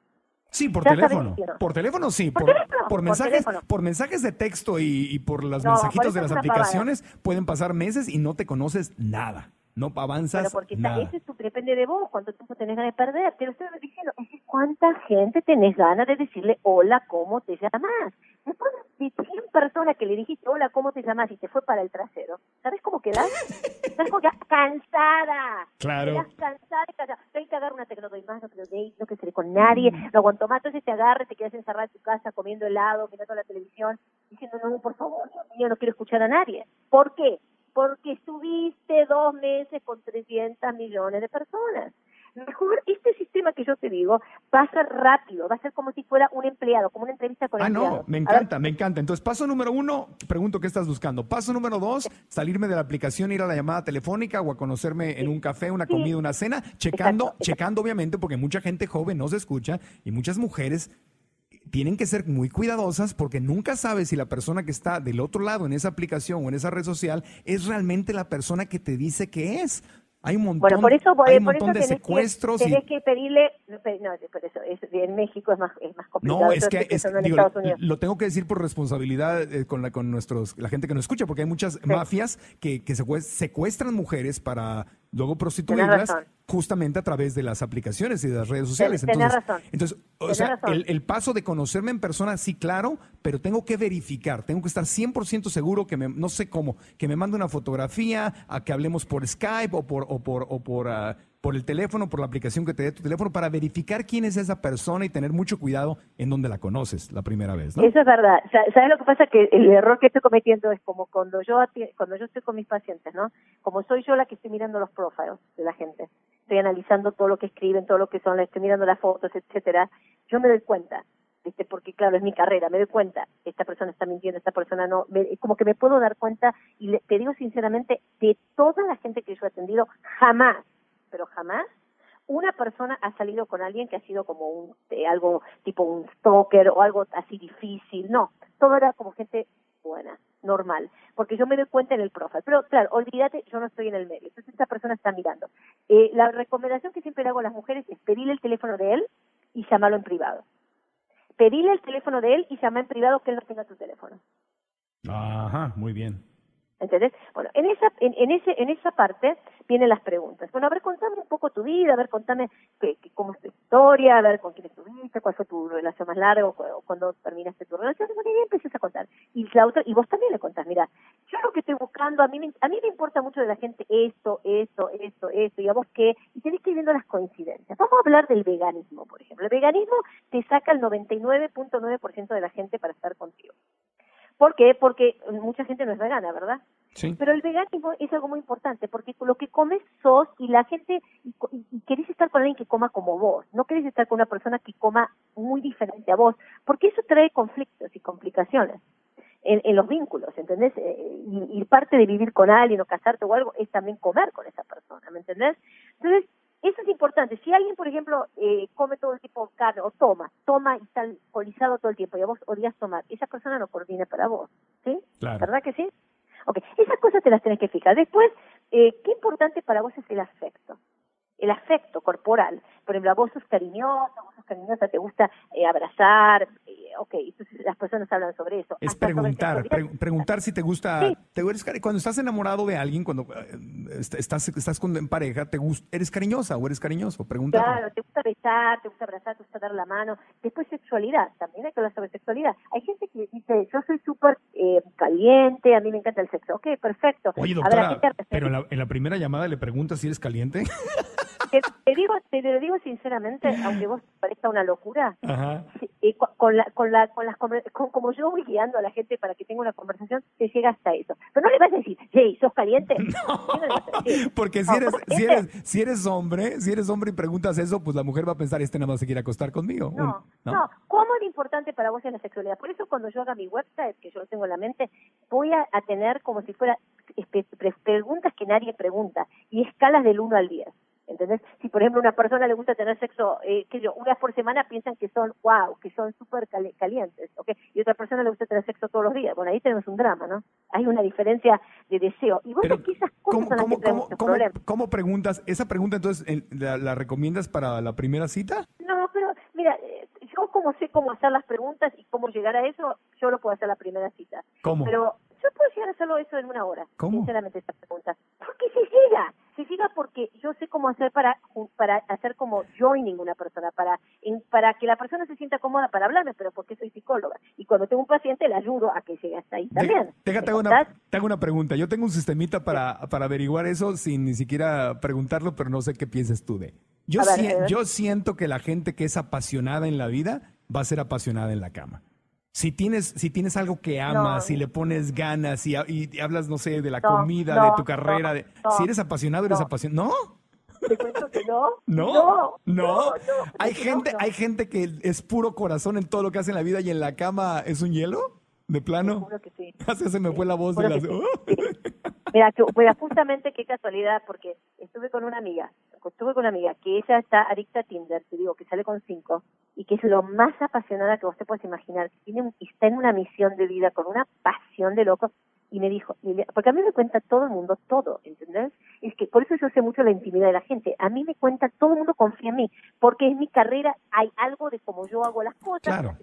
Sí, por teléfono. Por teléfono sí. Por, por, mensajes, por, mensajes de texto y, por los mensajitos de las aplicaciones pueden pasar meses y no te conoces nada. No avanzas Bueno, porque nada. eso es tu- depende de vos, cuánto tiempo tenés ganas de perder. Te lo estoy diciendo, es que cuánta gente tenés ganas de decirle hola, ¿cómo te llamas? Después de 100 personas que le dijiste hola, ¿cómo te llamas? y te fue para el trasero, ¿sabes cómo quedás? ¿Sabes cómo quedás? Cansada. Claro. Quedás cansada y cansada. Tengo que agarrar una te no doy más, no quiero date, no quiero salir con nadie, no aguanto más. Entonces te agarras, te quedas encerrada en tu casa comiendo helado, mirando la televisión, diciendo, no, por favor, Dios mío, no quiero escuchar a nadie. ¿Por qué? Porque estuviste dos meses con 300 millones de personas. Mejor, este sistema que yo te digo va a ser rápido, va a ser como si fuera un empleado, como una entrevista con Ah, empleados. no, me encanta, me encanta. Entonces, paso número uno, pregunto qué estás buscando. Paso número dos, salirme de la aplicación, ir a la llamada telefónica o a conocerme en un café, una Sí. comida, una cena, checando, Exacto. checando obviamente, porque mucha gente joven no se escucha y muchas mujeres tienen que ser muy cuidadosas porque nunca sabes si la persona que está del otro lado en esa aplicación o en esa red social es realmente la persona que te dice que es. Hay un montón, Bueno, por eso, por, hay un por montón eso de secuestros que, y tenés que pedirle, no, por eso, es- en México es más, es más complicado. No, es que, es- en digo, Estados Unidos. lo tengo que decir por responsabilidad eh, con la con nuestros la gente que nos escucha, porque hay muchas mafias que, que secue- secuestran mujeres para luego prostituirlas. Justamente a través de las aplicaciones y de las redes sociales. tenés entonces, razón. entonces o sea, razón. el, el paso de conocerme en persona, sí, claro, pero tengo que verificar, tengo que estar 100% seguro que me, no sé cómo, que me mande una fotografía, a que hablemos por Skype o por, o por, o por, ah, por el teléfono, por la aplicación que te dé tu teléfono, para verificar quién es esa persona y tener mucho cuidado en donde la conoces la primera vez, ¿no? Eso es verdad. Sa- ¿Sabes lo que pasa? Que el error que estoy cometiendo es como cuando yo cuando yo estoy con mis pacientes, ¿no? Como soy yo la que estoy mirando los profiles de la gente, estoy analizando todo lo que escriben, todo lo que son, estoy mirando las fotos, etcétera. Yo me doy cuenta, ¿viste? Porque claro, es mi carrera, me doy cuenta, esta persona está mintiendo, esta persona no, me- como que me puedo dar cuenta y le- te digo sinceramente, de toda la gente que yo he atendido, jamás, pero jamás una persona ha salido con alguien que ha sido como un eh, algo tipo un stalker o algo así difícil, no, todo era como gente buena, normal, porque yo me doy cuenta en el profile, pero claro, olvídate, yo no estoy en el medio, entonces esta persona está mirando. Eh, la recomendación que siempre hago a las mujeres es pedirle el teléfono de él y llamarlo en privado. Pedirle el teléfono de él y llamar en privado que él no tenga tu teléfono. Ajá, muy bien. ¿Entendés? Bueno, en esa, en, en ese, en esa parte vienen las preguntas. Bueno, a ver, contame un poco tu vida, a ver, contame qué- qué- cómo es tu historia, a ver con quién estuviste, cuál fue tu relación más larga, o cu- o cuándo terminaste tu relación. Bueno, y empiezas a contar. Y la otra, y vos también le contás, mira, yo lo que estoy buscando, a mí, me, a mí me importa mucho de la gente esto, esto, esto, esto, y a vos qué, y tenés que ir viendo las coincidencias. Vamos a hablar del veganismo, por ejemplo. El veganismo te saca el 99.9% de la gente para estar contigo. ¿Por qué? Porque mucha gente no es vegana, ¿verdad? Sí. Pero el veganismo es algo muy importante porque lo que comes sos y la gente, y, y querés estar con alguien que coma como vos, no querés estar con una persona que coma muy diferente a vos, porque eso trae conflictos y complicaciones en, en los vínculos, ¿entendés? Eh, y, y parte de vivir con alguien o casarte o algo es también comer con esa persona, ¿me entendés? Entonces, eso es importante. Si alguien, por ejemplo, eh, come todo el tiempo carne o toma, toma y está alcoholizado todo el tiempo y a vos odias tomar, esa persona no coordina para vos, ¿sí? Claro. ¿Verdad que sí? Ok, esas cosas te las tenés que fijar. Después, eh, ¿qué importante para vos es el afecto? El afecto corporal. Por ejemplo, a vos sos cariñoso, vos sos cariñosa, te gusta eh, abrazar, eh, ok, entonces las personas hablan sobre eso. Es Hasta preguntar, pre- preguntar si te gusta, Sí. te eres cuando estás enamorado de alguien, cuando eh, est- estás, estás con, en pareja, te gus- eres cariñosa o eres cariñoso, pregúntate. Claro, te gusta besar, te gusta abrazar, te gusta dar la mano. Después sexualidad, también hay que hablar sobre sexualidad. Hay gente que dice, yo soy súper eh, caliente, a mí me encanta el sexo. Ok, perfecto. Oye, A ver, ¿a doctora, pero en la, en la primera llamada le preguntas si eres caliente. Te, te digo, te lo digo sinceramente, aunque vos parezca una locura, Ajá. eh, con la, con la, con las con- como yo voy guiando a la gente para que tenga una conversación, te llega hasta eso. Pero no le vas a decir, hey, ¿sos caliente? No. Porque si eres, si eres, si eres hombre, si eres hombre y preguntas eso, pues la mujer va a pensar, este nada más se quiere acostar conmigo. No, Un- no, ¿Cómo es importante para vos es la sexualidad? Por eso cuando yo haga mi website, que yo lo tengo en la mente, voy a, a tener como si fuera preguntas que nadie pregunta y escalas del 1 al 10. ¿Entendés? Si, por ejemplo, a una persona le gusta tener sexo, eh, que yo, una vez por semana piensan que son, wow, que son súper cali- calientes, ¿ok? Y otra persona le gusta tener sexo todos los días. Bueno, ahí tenemos un drama, ¿no? Hay una diferencia de deseo. Y esas cosas ¿cómo, son las cómo, cómo, cómo- cómo preguntas? ¿Esa pregunta entonces en- la, la recomiendas para la primera cita? No, pero mira, eh, yo como sé cómo hacer las preguntas y cómo llegar a eso, yo lo puedo hacer la primera cita. ¿Cómo? Pero yo puedo llegar a hacerlo eso en una hora, ¿Cómo? sinceramente, esta pregunta. Porque se llega. se fija porque yo sé cómo hacer para para hacer como joining una persona, para para que la persona se sienta cómoda para hablarme, pero porque soy psicóloga. Y cuando tengo un paciente le ayudo a que llegue hasta ahí también. Déjate, una, te hago una pregunta. Yo tengo un sistemita para, para averiguar eso sin ni siquiera preguntarlo, pero no sé qué piensas tú de. Yo, yo siento que la gente que es apasionada en la vida va a ser apasionada en la cama. Si tienes, si tienes algo que amas, si le pones ganas y, y, hablas, no sé, de la comida, de tu carrera, de, si eres apasionado, eres apasionado. ¿No? Te cuento que no. No, no. Hay gente, hay gente que es puro corazón en todo lo que hace en la vida y en la cama es un hielo. ¿De plano? Seguro que sí. Así se me fue la voz de las... Mira, justamente qué casualidad, porque estuve con una amiga, estuve con una amiga que ella está adicta a Tinder, te digo, que sale con cinco, y que es lo más apasionada que vos te puedes imaginar, tiene, está en una misión de vida con una pasión de loco, y me dijo, porque a mí me cuenta todo el mundo todo, ¿entendés? Es que por eso yo sé mucho la intimidad de la gente. A mí me cuenta, todo el mundo confía en mí, porque en mi carrera hay algo de cómo yo hago las cosas. Claro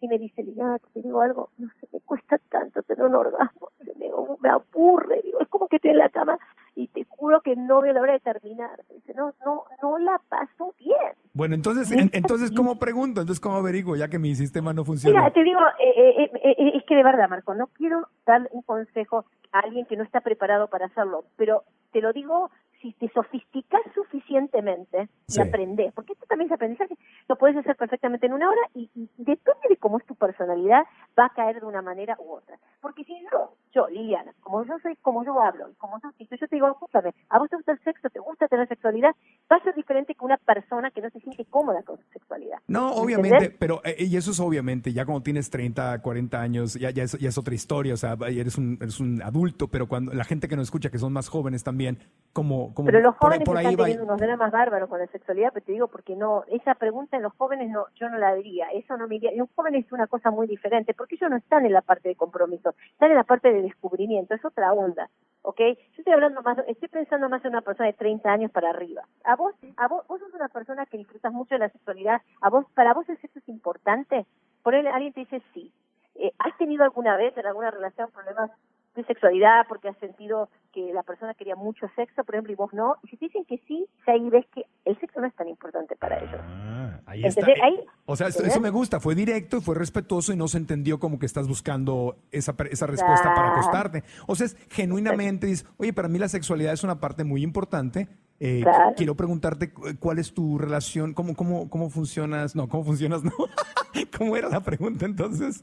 y me dice, Liliana, te digo algo, no sé, me cuesta tanto tener un orgasmo, me, me aburre, digo, es como que estoy en la cama y te juro que no veo la hora de terminar. Dice, no, no, no la paso bien. Bueno, entonces, entonces ¿cómo pregunto? Entonces, ¿cómo averiguo ya que mi sistema no funciona? Mira, te digo, eh, eh, eh, es que de verdad, Marco, no quiero dar un consejo a alguien que no está preparado para hacerlo, pero te lo digo si te sofisticas suficientemente y aprendes, porque esto también es aprendizaje, lo puedes hacer perfectamente en una hora y, depende de cómo es tu personalidad, va a caer de una manera u otra. Porque si yo, yo, Liliana, como yo soy, como yo hablo, y como yo, yo te digo, escúchame, a vos te gusta el sexo, te gusta tener sexualidad, va a ser diferente que una persona que no se siente cómoda con su sexualidad. No, obviamente, pero, eh, y eso es obviamente, ya cuando tienes 30, 40 años, ya, ya, es, ya es otra historia, o sea, eres un, eres un adulto, pero cuando la gente que nos escucha, que son más jóvenes también, como pero los jóvenes están teniendo unos dramas bárbaros con la sexualidad, pero te digo porque no, esa pregunta en los jóvenes no, yo no la diría, eso no me iría. Y un joven es una cosa muy diferente, porque ellos no están en la parte de compromiso, están en la parte de descubrimiento, es otra onda, ¿ok? Yo estoy hablando más, estoy pensando más en una persona de 30 años para arriba. A vos, a vos, vos sos una persona que disfrutas mucho de la sexualidad, a vos, para vos eso es importante. Por él, alguien te dice sí. Eh, ¿Has tenido alguna vez en alguna relación problemas de sexualidad porque has sentido que la persona quería mucho sexo, por ejemplo, y vos no. Y si te dicen que sí, ahí ves que el sexo no es tan importante para ellos. Ah, ahí está. Eh, o sea, eso, me gusta. Fue directo, fue respetuoso y no se entendió como que estás buscando esa, esa respuesta para acostarte. O sea, es genuinamente dices, oye, para mí la sexualidad es una parte muy importante. Eh, quiero preguntarte cuál es tu relación, cómo, cómo, cómo funcionas, no, cómo funcionas, no. ¿Cómo era la pregunta entonces?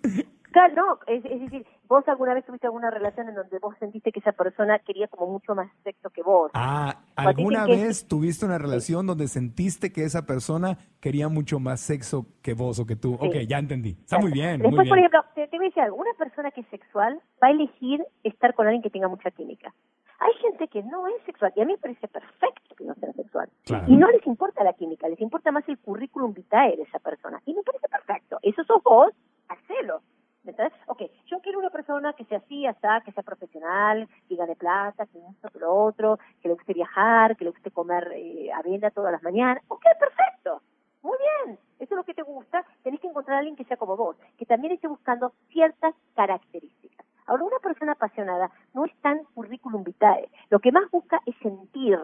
Claro, no, es, decir, vos alguna vez tuviste alguna relación en donde vos sentiste que esa persona quería como mucho más sexo que vos. Ah, ¿alguna vez tuviste una relación donde sentiste que esa persona quería mucho más sexo que vos o que tú? Ok, ya entendí. Está muy bien. Después, por ejemplo, te, te voy a decir algo, una persona que es sexual va a elegir estar con alguien que tenga mucha química. Hay gente que no es sexual y a mí me parece perfecto que no sea sexual. Y no les importa la química, les importa más el currículum vitae de esa persona. Y me parece perfecto. Eso sos vos, hacelo. ¿Entendés? Ok, yo quiero una persona que sea así, hasta que sea profesional, que gane plata, que esto, que lo otro, que le guste viajar, que le guste comer eh, avena todas las mañanas. Ok, perfecto. Muy bien. Eso es lo que te gusta. Tenés que encontrar a alguien que sea como vos, que también esté buscando ciertas características. Ahora, una persona apasionada no es tan currículum vitae. Lo que más busca es sentir.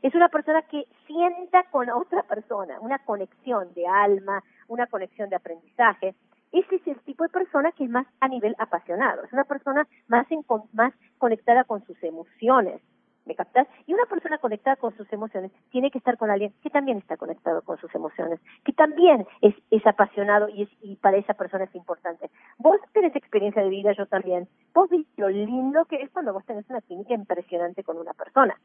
Es una persona que sienta con otra persona, una conexión de alma, una conexión de aprendizaje ese es el tipo de persona que es más a nivel apasionado, es una persona más, en, más conectada con sus emociones. ¿Me captas? Y una persona conectada con sus emociones tiene que estar con alguien que también está conectado con sus emociones, que también es, es apasionado y, es, y para esa persona es importante. Vos tenés experiencia de vida, yo también. Vos ves lo lindo que es cuando vos tenés una química impresionante con una persona.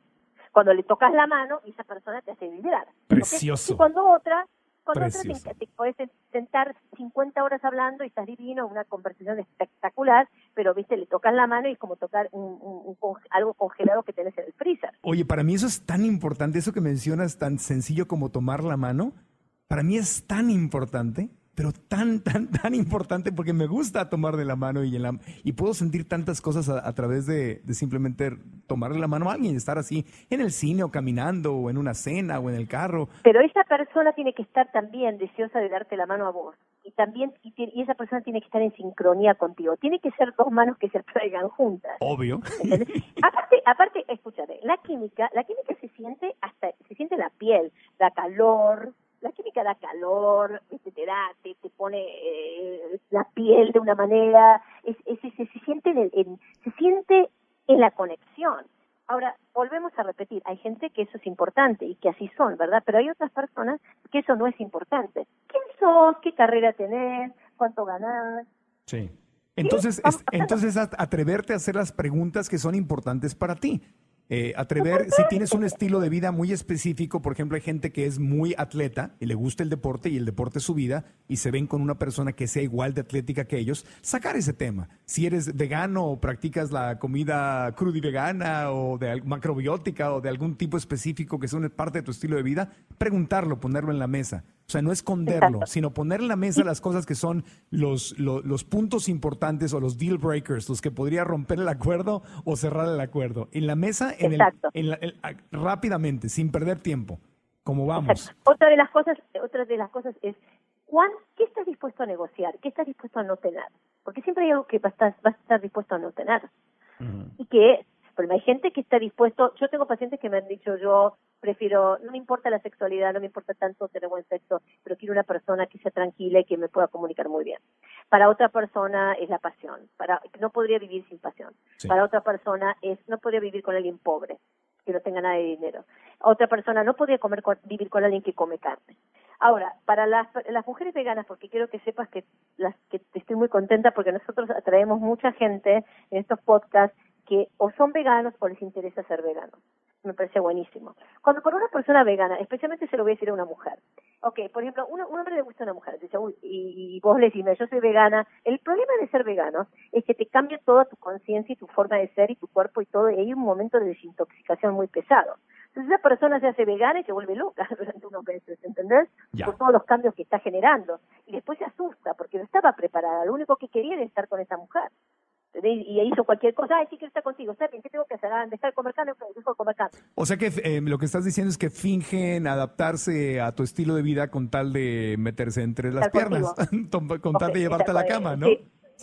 Cuando le tocas la mano, esa persona te hace vibrar. Precioso. Y cuando otra cuando otra te, puedes sentar 50 horas hablando y estás divino, una conversación espectacular, pero viste, le tocas la mano y es como tocar un, algo congelado que tienes en el freezer. Oye, para mí eso es tan importante, eso que mencionas, tan sencillo como tomar la mano, para mí es tan importante pero tan, tan, tan importante porque me gusta tomar de la mano y, en la, y puedo sentir tantas cosas a, través de, de, simplemente tomarle la mano a alguien, estar así en el cine o caminando o en una cena o en el carro. Pero esa persona tiene que estar también deseosa de darte la mano a vos. y también y, y, esa persona tiene que estar en sincronía contigo. Tiene que ser dos manos que se traigan juntas. Obvio. aparte, aparte, escúchate, la química, la química se siente hasta, se siente en la piel, da calor, la química da calor, te da, te, te pone eh, la piel de una manera, es, es, se, se, siente en, se siente en la conexión. Ahora, volvemos a repetir, hay gente que eso es importante y que así son, ¿verdad? Pero hay otras personas que eso no es importante. ¿Quién sos? ¿Qué carrera tenés? ¿Cuánto ganás? Sí. Entonces, entonces atreverte a hacer las preguntas que son importantes para ti. Eh, atrever, si tienes un estilo de vida muy específico, por ejemplo, hay gente que es muy atleta y le gusta el deporte y el deporte es su vida y se ven con una persona que sea igual de atlética que ellos, sacar ese tema. Si eres vegano o practicas la comida cruda y vegana o de macrobiótica o de algún tipo específico que sea una parte de tu estilo de vida, preguntarlo, ponerlo en la mesa. O sea, no esconderlo, sino poner en la mesa las cosas que son los, los, puntos importantes o los deal breakers, los que podría romper el acuerdo o cerrar el acuerdo. En la mesa, en el, rápidamente, sin perder tiempo. Como vamos. Otra de las cosas, otra de las cosas es ¿cuán, ¿qué estás dispuesto a negociar? ¿Qué estás dispuesto a no tener? Porque siempre hay algo que vas a estar, vas a estar dispuesto a no tener. Y que hay gente que está dispuesto, yo tengo pacientes que me han dicho yo prefiero, no me importa la sexualidad, no me importa tanto tener buen sexo, pero quiero una persona que sea tranquila y que me pueda comunicar muy bien. Para otra persona es la pasión, para no podría vivir sin pasión. Para otra persona es no podría vivir con alguien pobre, que no tenga nada de dinero. Otra persona no podría comer vivir con alguien que come carne. Ahora, para las, las mujeres veganas, porque quiero que sepas que, las, que estoy muy contenta porque nosotros atraemos mucha gente en estos podcasts que o son veganos o les interesa ser veganos. Me parece buenísimo. Cuando por una persona vegana, especialmente se lo voy a decir a una mujer. Ok, por ejemplo, un hombre le gusta a una mujer, dice, uy, y, vos le decís, yo soy vegana. El problema de ser vegano es que te cambia toda tu conciencia y tu forma de ser y tu cuerpo y todo, y hay un momento de desintoxicación muy pesado. Entonces esa persona se hace vegana y se vuelve loca durante unos meses, ¿entendés? Por todos los cambios que está generando. Y después se asusta porque no estaba preparada. Lo único que quería era estar con esa mujer y hizo cualquier cosa, ay, sí quiero estar contigo, está bien, ¿qué tengo que hacer? Ah, dejar de comer carne, dejo de comer carne. O sea que eh, lo que estás diciendo es que fingen adaptarse a tu estilo de vida con tal de meterse entre las piernas, con tal de llevarte a la cama, ¿no?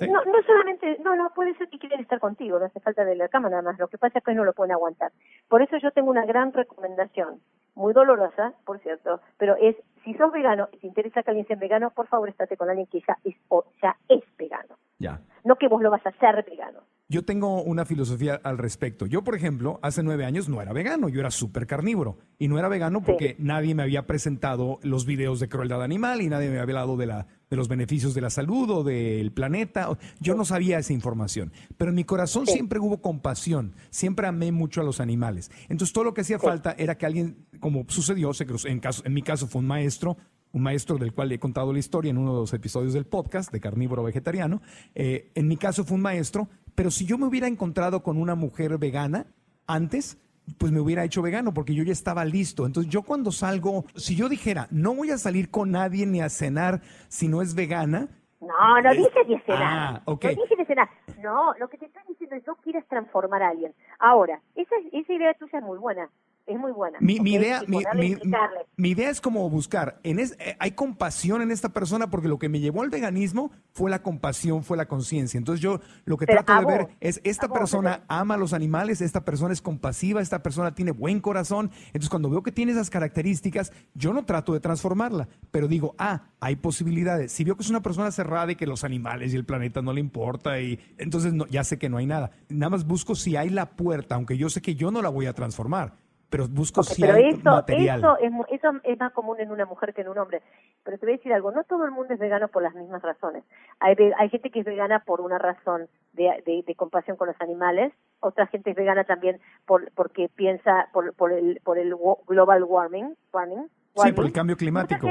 No, no solamente, no, no, puede ser que quieran estar contigo, no hace falta de la cama nada más, lo que pasa es que no lo pueden aguantar. Por eso yo tengo una gran recomendación, muy dolorosa, por cierto, pero es, si sos vegano y te interesa que alguien sea vegano, por favor estate con alguien que ya es, o ya es vegano. Ya. No que vos lo vas a hacer vegano. Yo tengo una filosofía al respecto. Yo, por ejemplo, hace nueve años no era vegano, yo era súper carnívoro. Y no era vegano porque nadie me había presentado los videos de crueldad animal y nadie me había hablado de, la, de los beneficios de la salud o del planeta. Yo no sabía esa información. Pero en mi corazón siempre hubo compasión, siempre amé mucho a los animales. Entonces todo lo que hacía falta era que alguien, como sucedió, en, caso, en mi caso fue un maestro, un maestro del cual he contado la historia en uno de los episodios del podcast de carnívoro vegetariano. Eh, en mi caso fue un maestro, pero si yo me hubiera encontrado con una mujer vegana antes, pues me hubiera hecho vegano porque yo ya estaba listo. Entonces yo cuando salgo, si yo dijera, no voy a salir con nadie ni a cenar si no es vegana. No, no dije de cenar. Ah, No dije de cenar. No, lo que te estoy diciendo es no quieres transformar a alguien. Ahora, esa, esa idea tuya es muy buena es muy buena. Mi, idea, mi, idea es como buscar, en es, eh, hay compasión en esta persona porque lo que me llevó al veganismo fue la compasión, fue la conciencia. Entonces yo lo que trato de ver es, esta persona ama a los animales, esta persona es compasiva, esta persona tiene buen corazón. Entonces cuando veo que tiene esas características, yo no trato de transformarla, pero digo, ah, hay posibilidades. Si veo que es una persona cerrada y que los animales y el planeta no le importa, y entonces no, ya sé que no hay nada. Nada más busco si hay la puerta, aunque yo sé que yo no la voy a transformar pero busco okay, pero eso, material. Eso es, eso es más común en una mujer que en un hombre. Pero te voy a decir algo, no todo el mundo es vegano por las mismas razones. Hay, hay gente que es vegana por una razón de, de, compasión con los animales, otra gente es vegana también por, porque piensa por, por, el, por el global warming, warming, Sí, por el cambio climático.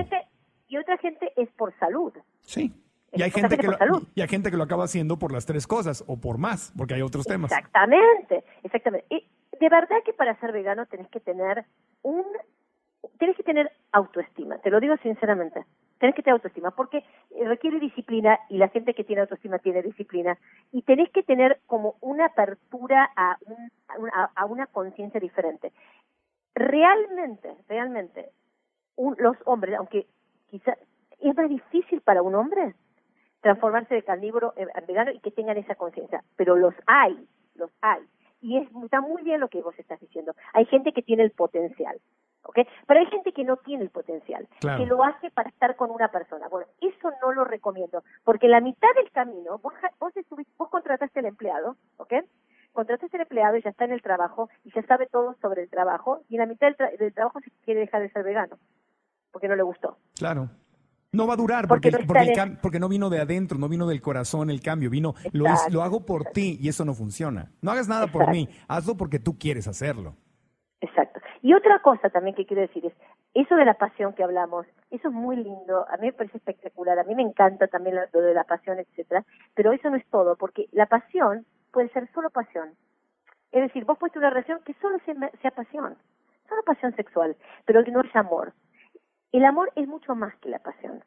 y otra gente es por salud. Sí. Y hay, gente que lo, y hay gente que lo acaba haciendo por las tres cosas o por más, porque hay otros temas. Exactamente, exactamente. Y de verdad que para ser vegano tenés que tener un tenés que tener autoestima, te lo digo sinceramente. Tenés que tener autoestima porque requiere disciplina y la gente que tiene autoestima tiene disciplina y tenés que tener como una apertura a, a, una conciencia diferente. Realmente, realmente, los hombres, aunque quizás Es más difícil para un hombre transformarse de carnívoro a vegano y que tengan esa conciencia, pero los hay, los hay. Y es, está muy bien lo que vos estás diciendo. Hay gente que tiene el potencial, ¿ok? Pero hay gente que no tiene el potencial, que lo hace para estar con una persona. Bueno, eso no lo recomiendo, porque la mitad del camino, vos, vos, vos contrataste al empleado, ¿ok? Contrataste al empleado y ya está en el trabajo y ya sabe todo sobre el trabajo y en la mitad del, del trabajo se quiere dejar de ser vegano, porque no le gustó. Claro. No va a durar porque, porque, no vino de adentro, no vino del corazón el cambio, vino, lo, lo hago por ti y eso no funciona. No hagas nada por mí, hazlo porque tú quieres hacerlo. Exacto. Y otra cosa también que quiero decir es, eso de la pasión que hablamos, eso es muy lindo, a mí me parece espectacular, a mí me encanta también lo de la pasión, etcétera, pero eso no es todo, porque la pasión puede ser solo pasión. Es decir, vos puedes tener una relación que solo sea, sea pasión, solo pasión sexual, pero que no es amor. El amor es mucho más que la pasión.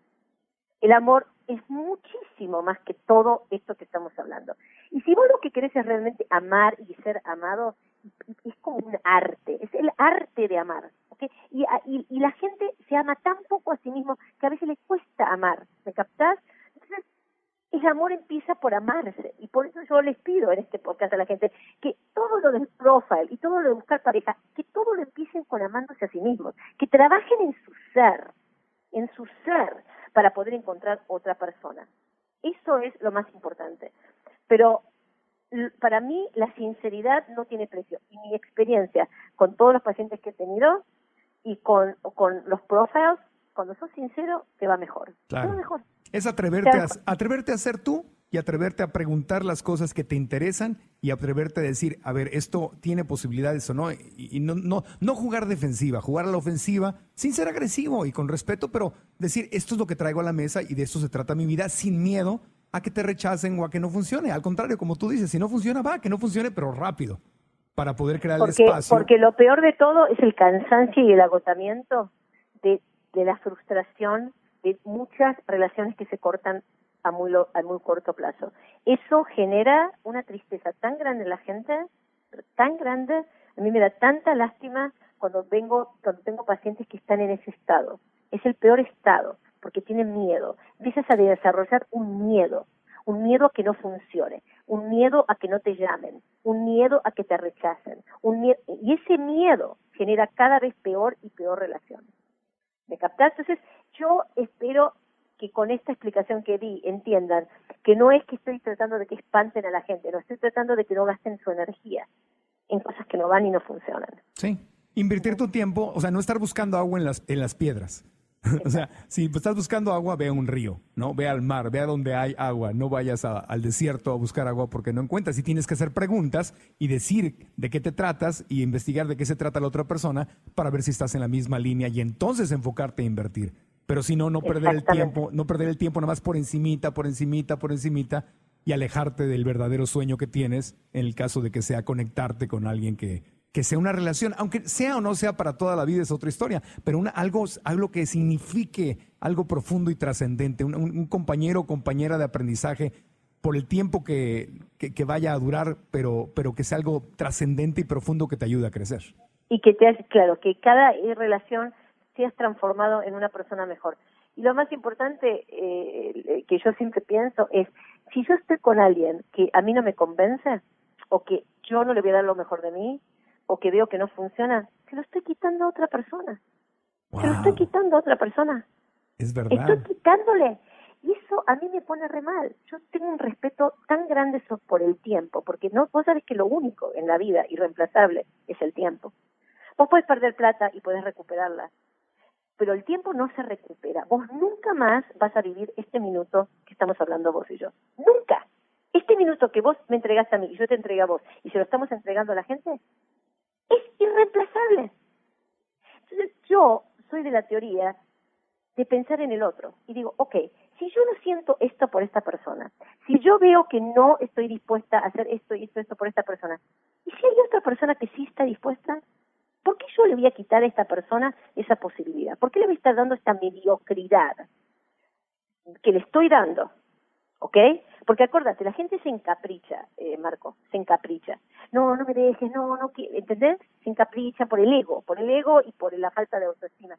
El amor es muchísimo más que todo esto que estamos hablando. Y si vos lo que querés es realmente amar y ser amado, es como un arte, es el arte de amar. Y, y, la gente se ama tan poco a sí mismo que a veces le cuesta amar. ¿Me captás? El amor empieza por amarse. Y por eso yo les pido en este podcast a la gente que todo lo del profile y todo lo de buscar pareja, que todo lo empiecen con amándose a sí mismos, que trabajen en su ser, en su ser, para poder encontrar otra persona. Eso es lo más importante. Pero para mí la sinceridad no tiene precio. Y mi experiencia con todos los pacientes que he tenido y con, con los profiles, cuando sos sincero, te va mejor. Claro. Te va mejor. Es atreverte a, atreverte a ser tú y atreverte a preguntar las cosas que te interesan y atreverte a decir, a ver, esto tiene posibilidades o no, y, no, no, no jugar defensiva, jugar a la ofensiva sin ser agresivo y con respeto, pero decir, esto es lo que traigo a la mesa y de esto se trata mi vida sin miedo a que te rechacen o a que no funcione. Al contrario, como tú dices, si no funciona, va, que no funcione, pero rápido, para poder crear el espacio. Porque lo peor de todo es el cansancio y el agotamiento de, de la frustración de muchas relaciones que se cortan a muy, a muy corto plazo. Eso genera una tristeza tan grande en la gente, tan grande, a mí me da tanta lástima cuando vengo, cuando tengo pacientes que están en ese estado. Es el peor estado, porque tienen miedo. Empiezas a desarrollar un miedo, un miedo a que no funcione, un miedo a que no te llamen, un miedo a que te rechacen, un y ese miedo genera cada vez peor y peor relación. ¿Me captas? Entonces, yo espero que con esta explicación que di entiendan que no es que estoy tratando de que espanten a la gente, no estoy tratando de que no gasten su energía en cosas que no van y no funcionan. Sí, invertir tu tiempo, o sea, no estar buscando agua en las, en las piedras. o sea, si estás buscando agua, ve a un río, ¿no? Ve al mar, ve a donde hay agua, no vayas al desierto a buscar agua porque no encuentras. Y tienes que hacer preguntas y decir de qué te tratas y investigar de qué se trata la otra persona para ver si estás en la misma línea y entonces enfocarte a invertir. Pero si no, no perder el tiempo, no perder el tiempo nada más por encimita, por encimita, por encimita y alejarte del verdadero sueño que tienes en el caso de que sea conectarte con alguien que, que sea una relación, aunque sea o no sea para toda la vida es otra historia, pero una, algo, algo que signifique algo profundo y trascendente, un, compañero o compañera de aprendizaje por el tiempo que, que, vaya a durar, pero, pero que sea algo trascendente y profundo que te ayude a crecer. Y que te hace, claro, que cada relación has transformado en una persona mejor. Y lo más importante eh, que yo siempre pienso es, si yo estoy con alguien que a mí no me convence, o que yo no le voy a dar lo mejor de mí, o que veo que no funciona, se lo estoy quitando a otra persona. Se lo estoy quitando a otra persona. Es verdad. Estoy quitándole. Y eso a mí me pone re mal. Yo tengo un respeto tan grande por el tiempo, porque no, vos sabes que lo único en la vida irreemplazable es el tiempo. Vos puedes perder plata y puedes recuperarla, pero el tiempo no se recupera. Vos nunca más vas a vivir este minuto que estamos hablando vos y yo. Nunca. Este minuto que vos me entregaste a mí y yo te entregué a vos y se lo estamos entregando a la gente, es irreemplazable. Entonces yo soy de la teoría de pensar en el otro y digo, ok, si yo no siento esto por esta persona, si yo veo que no estoy dispuesta a hacer esto y esto, esto por esta persona, ¿y si hay otra persona que sí está dispuesta? ¿Por qué yo le voy a quitar a esta persona esa posibilidad? ¿Por qué le voy a estar dando esta mediocridad que le estoy dando? ¿Ok? Porque acuérdate, la gente se encapricha, eh, Marco, se encapricha. No, no me dejes, no, no, ¿entendés? Se encapricha por el ego, por el ego y por la falta de autoestima.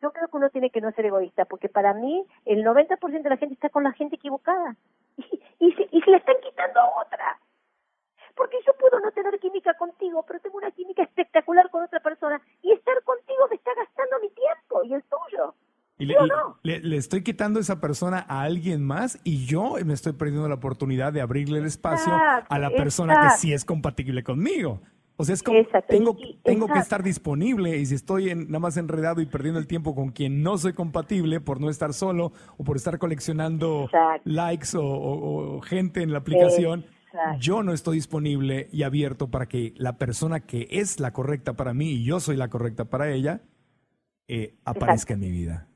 yo creo que uno tiene que no ser egoísta, porque para mí el 90% de la gente está con la gente equivocada y, y, se, y se le están quitando a otra. Porque yo puedo no tener química contigo, pero tengo una química espectacular con otra persona y estar contigo me está gastando mi tiempo y el tuyo. Y le, le- le estoy quitando esa persona a alguien más y yo me estoy perdiendo la oportunidad de abrirle el espacio Exacto, a la persona que sí es compatible conmigo. O sea, es como Exacto, tengo, y- tengo que estar disponible y si estoy en- nada más enredado y perdiendo el tiempo con quien no soy compatible por no estar solo o por estar coleccionando likes o, o- o gente en la aplicación, yo no estoy disponible y abierto para que la persona que es la correcta para mí y yo soy la correcta para ella eh, aparezca en mi vida.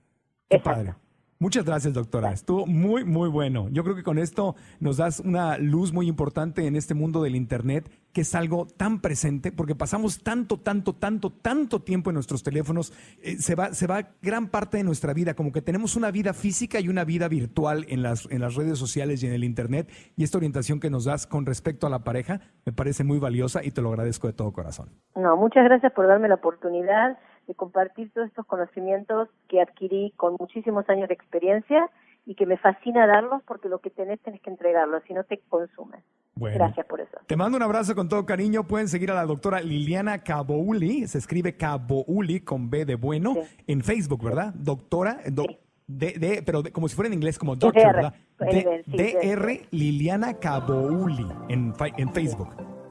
Qué Exacto. padre. Muchas gracias, doctora. Estuvo muy, muy bueno. Yo creo que con esto nos das una luz muy importante en este mundo del Internet, que es algo tan presente, porque pasamos tanto, tanto, tanto, tanto tiempo en nuestros teléfonos. eh, se, va, se va gran parte de nuestra vida, como que tenemos una vida física y una vida virtual en las, en las redes sociales y en el Internet. Y esta orientación que nos das con respecto a la pareja me parece muy valiosa y te lo agradezco de todo corazón. No, muchas gracias por darme la oportunidad de compartir todos estos conocimientos que adquirí con muchísimos años de experiencia y que me fascina darlos porque lo que tenés tenés que entregarlo, si no te consumes. Bueno. Gracias por eso. Te mando un abrazo con todo cariño. Pueden seguir a la doctora Liliana Cabouli, se escribe Cabouli con B de bueno, Sí. en Facebook, ¿verdad? Doctora, do- Sí. de, de- pero de- como si fuera en inglés, como doctor, DR, ¿verdad? sí, DR Liliana Cabouli en, en Facebook.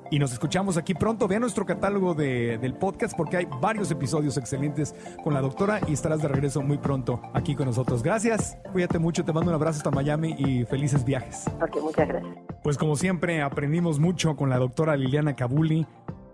Y nos escuchamos aquí pronto. Vea nuestro catálogo de- del podcast porque hay varios episodios excelentes con la doctora y estarás de regreso muy pronto aquí con nosotros. Gracias, cuídate mucho, te mando un abrazo hasta Miami y felices viajes. Ok, muchas gracias. Pues como siempre aprendimos mucho con la doctora Liliana Cabuli.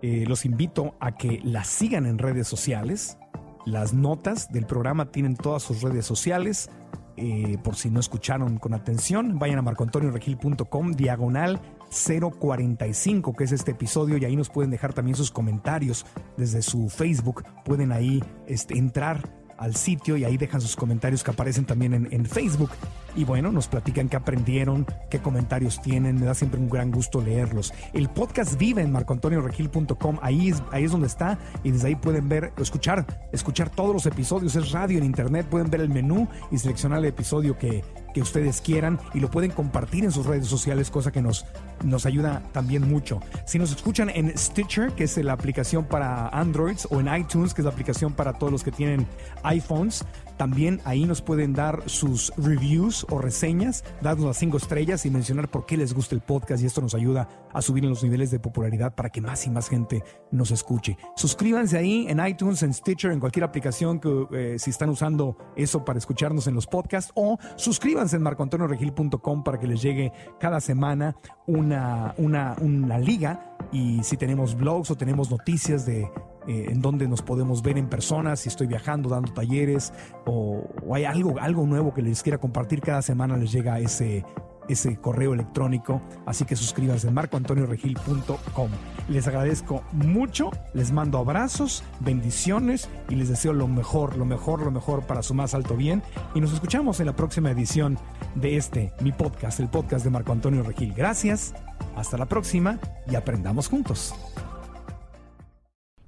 Eh, los invito a que la sigan en redes sociales. Las notas del programa tienen todas sus redes sociales. Eh, por si no escucharon con atención, vayan a marcoantonioregil.com diagonal 045, que es este episodio, y ahí nos pueden dejar también sus comentarios desde su Facebook. Pueden ahí este, entrar al sitio y ahí dejan sus comentarios que aparecen también en, Facebook. Y bueno, nos platican qué aprendieron, qué comentarios tienen. Me da siempre un gran gusto leerlos. El podcast vive en marcoantonioregil.com. Ahí ahí es donde está y desde ahí pueden ver, escuchar, escuchar todos los episodios. Es radio en internet. Pueden ver el menú y seleccionar el episodio que, que ustedes quieran y lo pueden compartir en sus redes sociales, cosa que nos, nos ayuda también mucho. Si nos escuchan en Stitcher, que es la aplicación para Androids, o en iTunes, que es la aplicación para todos los que tienen iPhones, también ahí nos pueden dar sus reviews o reseñas, darnos las cinco estrellas y mencionar por qué les gusta el podcast y esto nos ayuda a subir en los niveles de popularidad para que más y más gente nos escuche. Suscríbanse ahí en iTunes, en Stitcher, en cualquier aplicación que eh, si están usando eso para escucharnos en los podcasts o suscríbanse en marcoantonioregil.com para que les llegue cada semana una, una, una liga y si tenemos blogs o tenemos noticias de eh, en donde nos podemos ver en persona, si estoy viajando, dando talleres o, o hay algo, algo nuevo que les quiera compartir cada semana, les llega ese, ese correo electrónico. Así que suscríbanse en marcoantonioregil.com. Les agradezco mucho, les mando abrazos, bendiciones y les deseo lo mejor, lo mejor, lo mejor para su más alto bien. Y nos escuchamos en la próxima edición de este, mi podcast, el podcast de Marco Antonio Regil. Gracias, hasta la próxima y aprendamos juntos.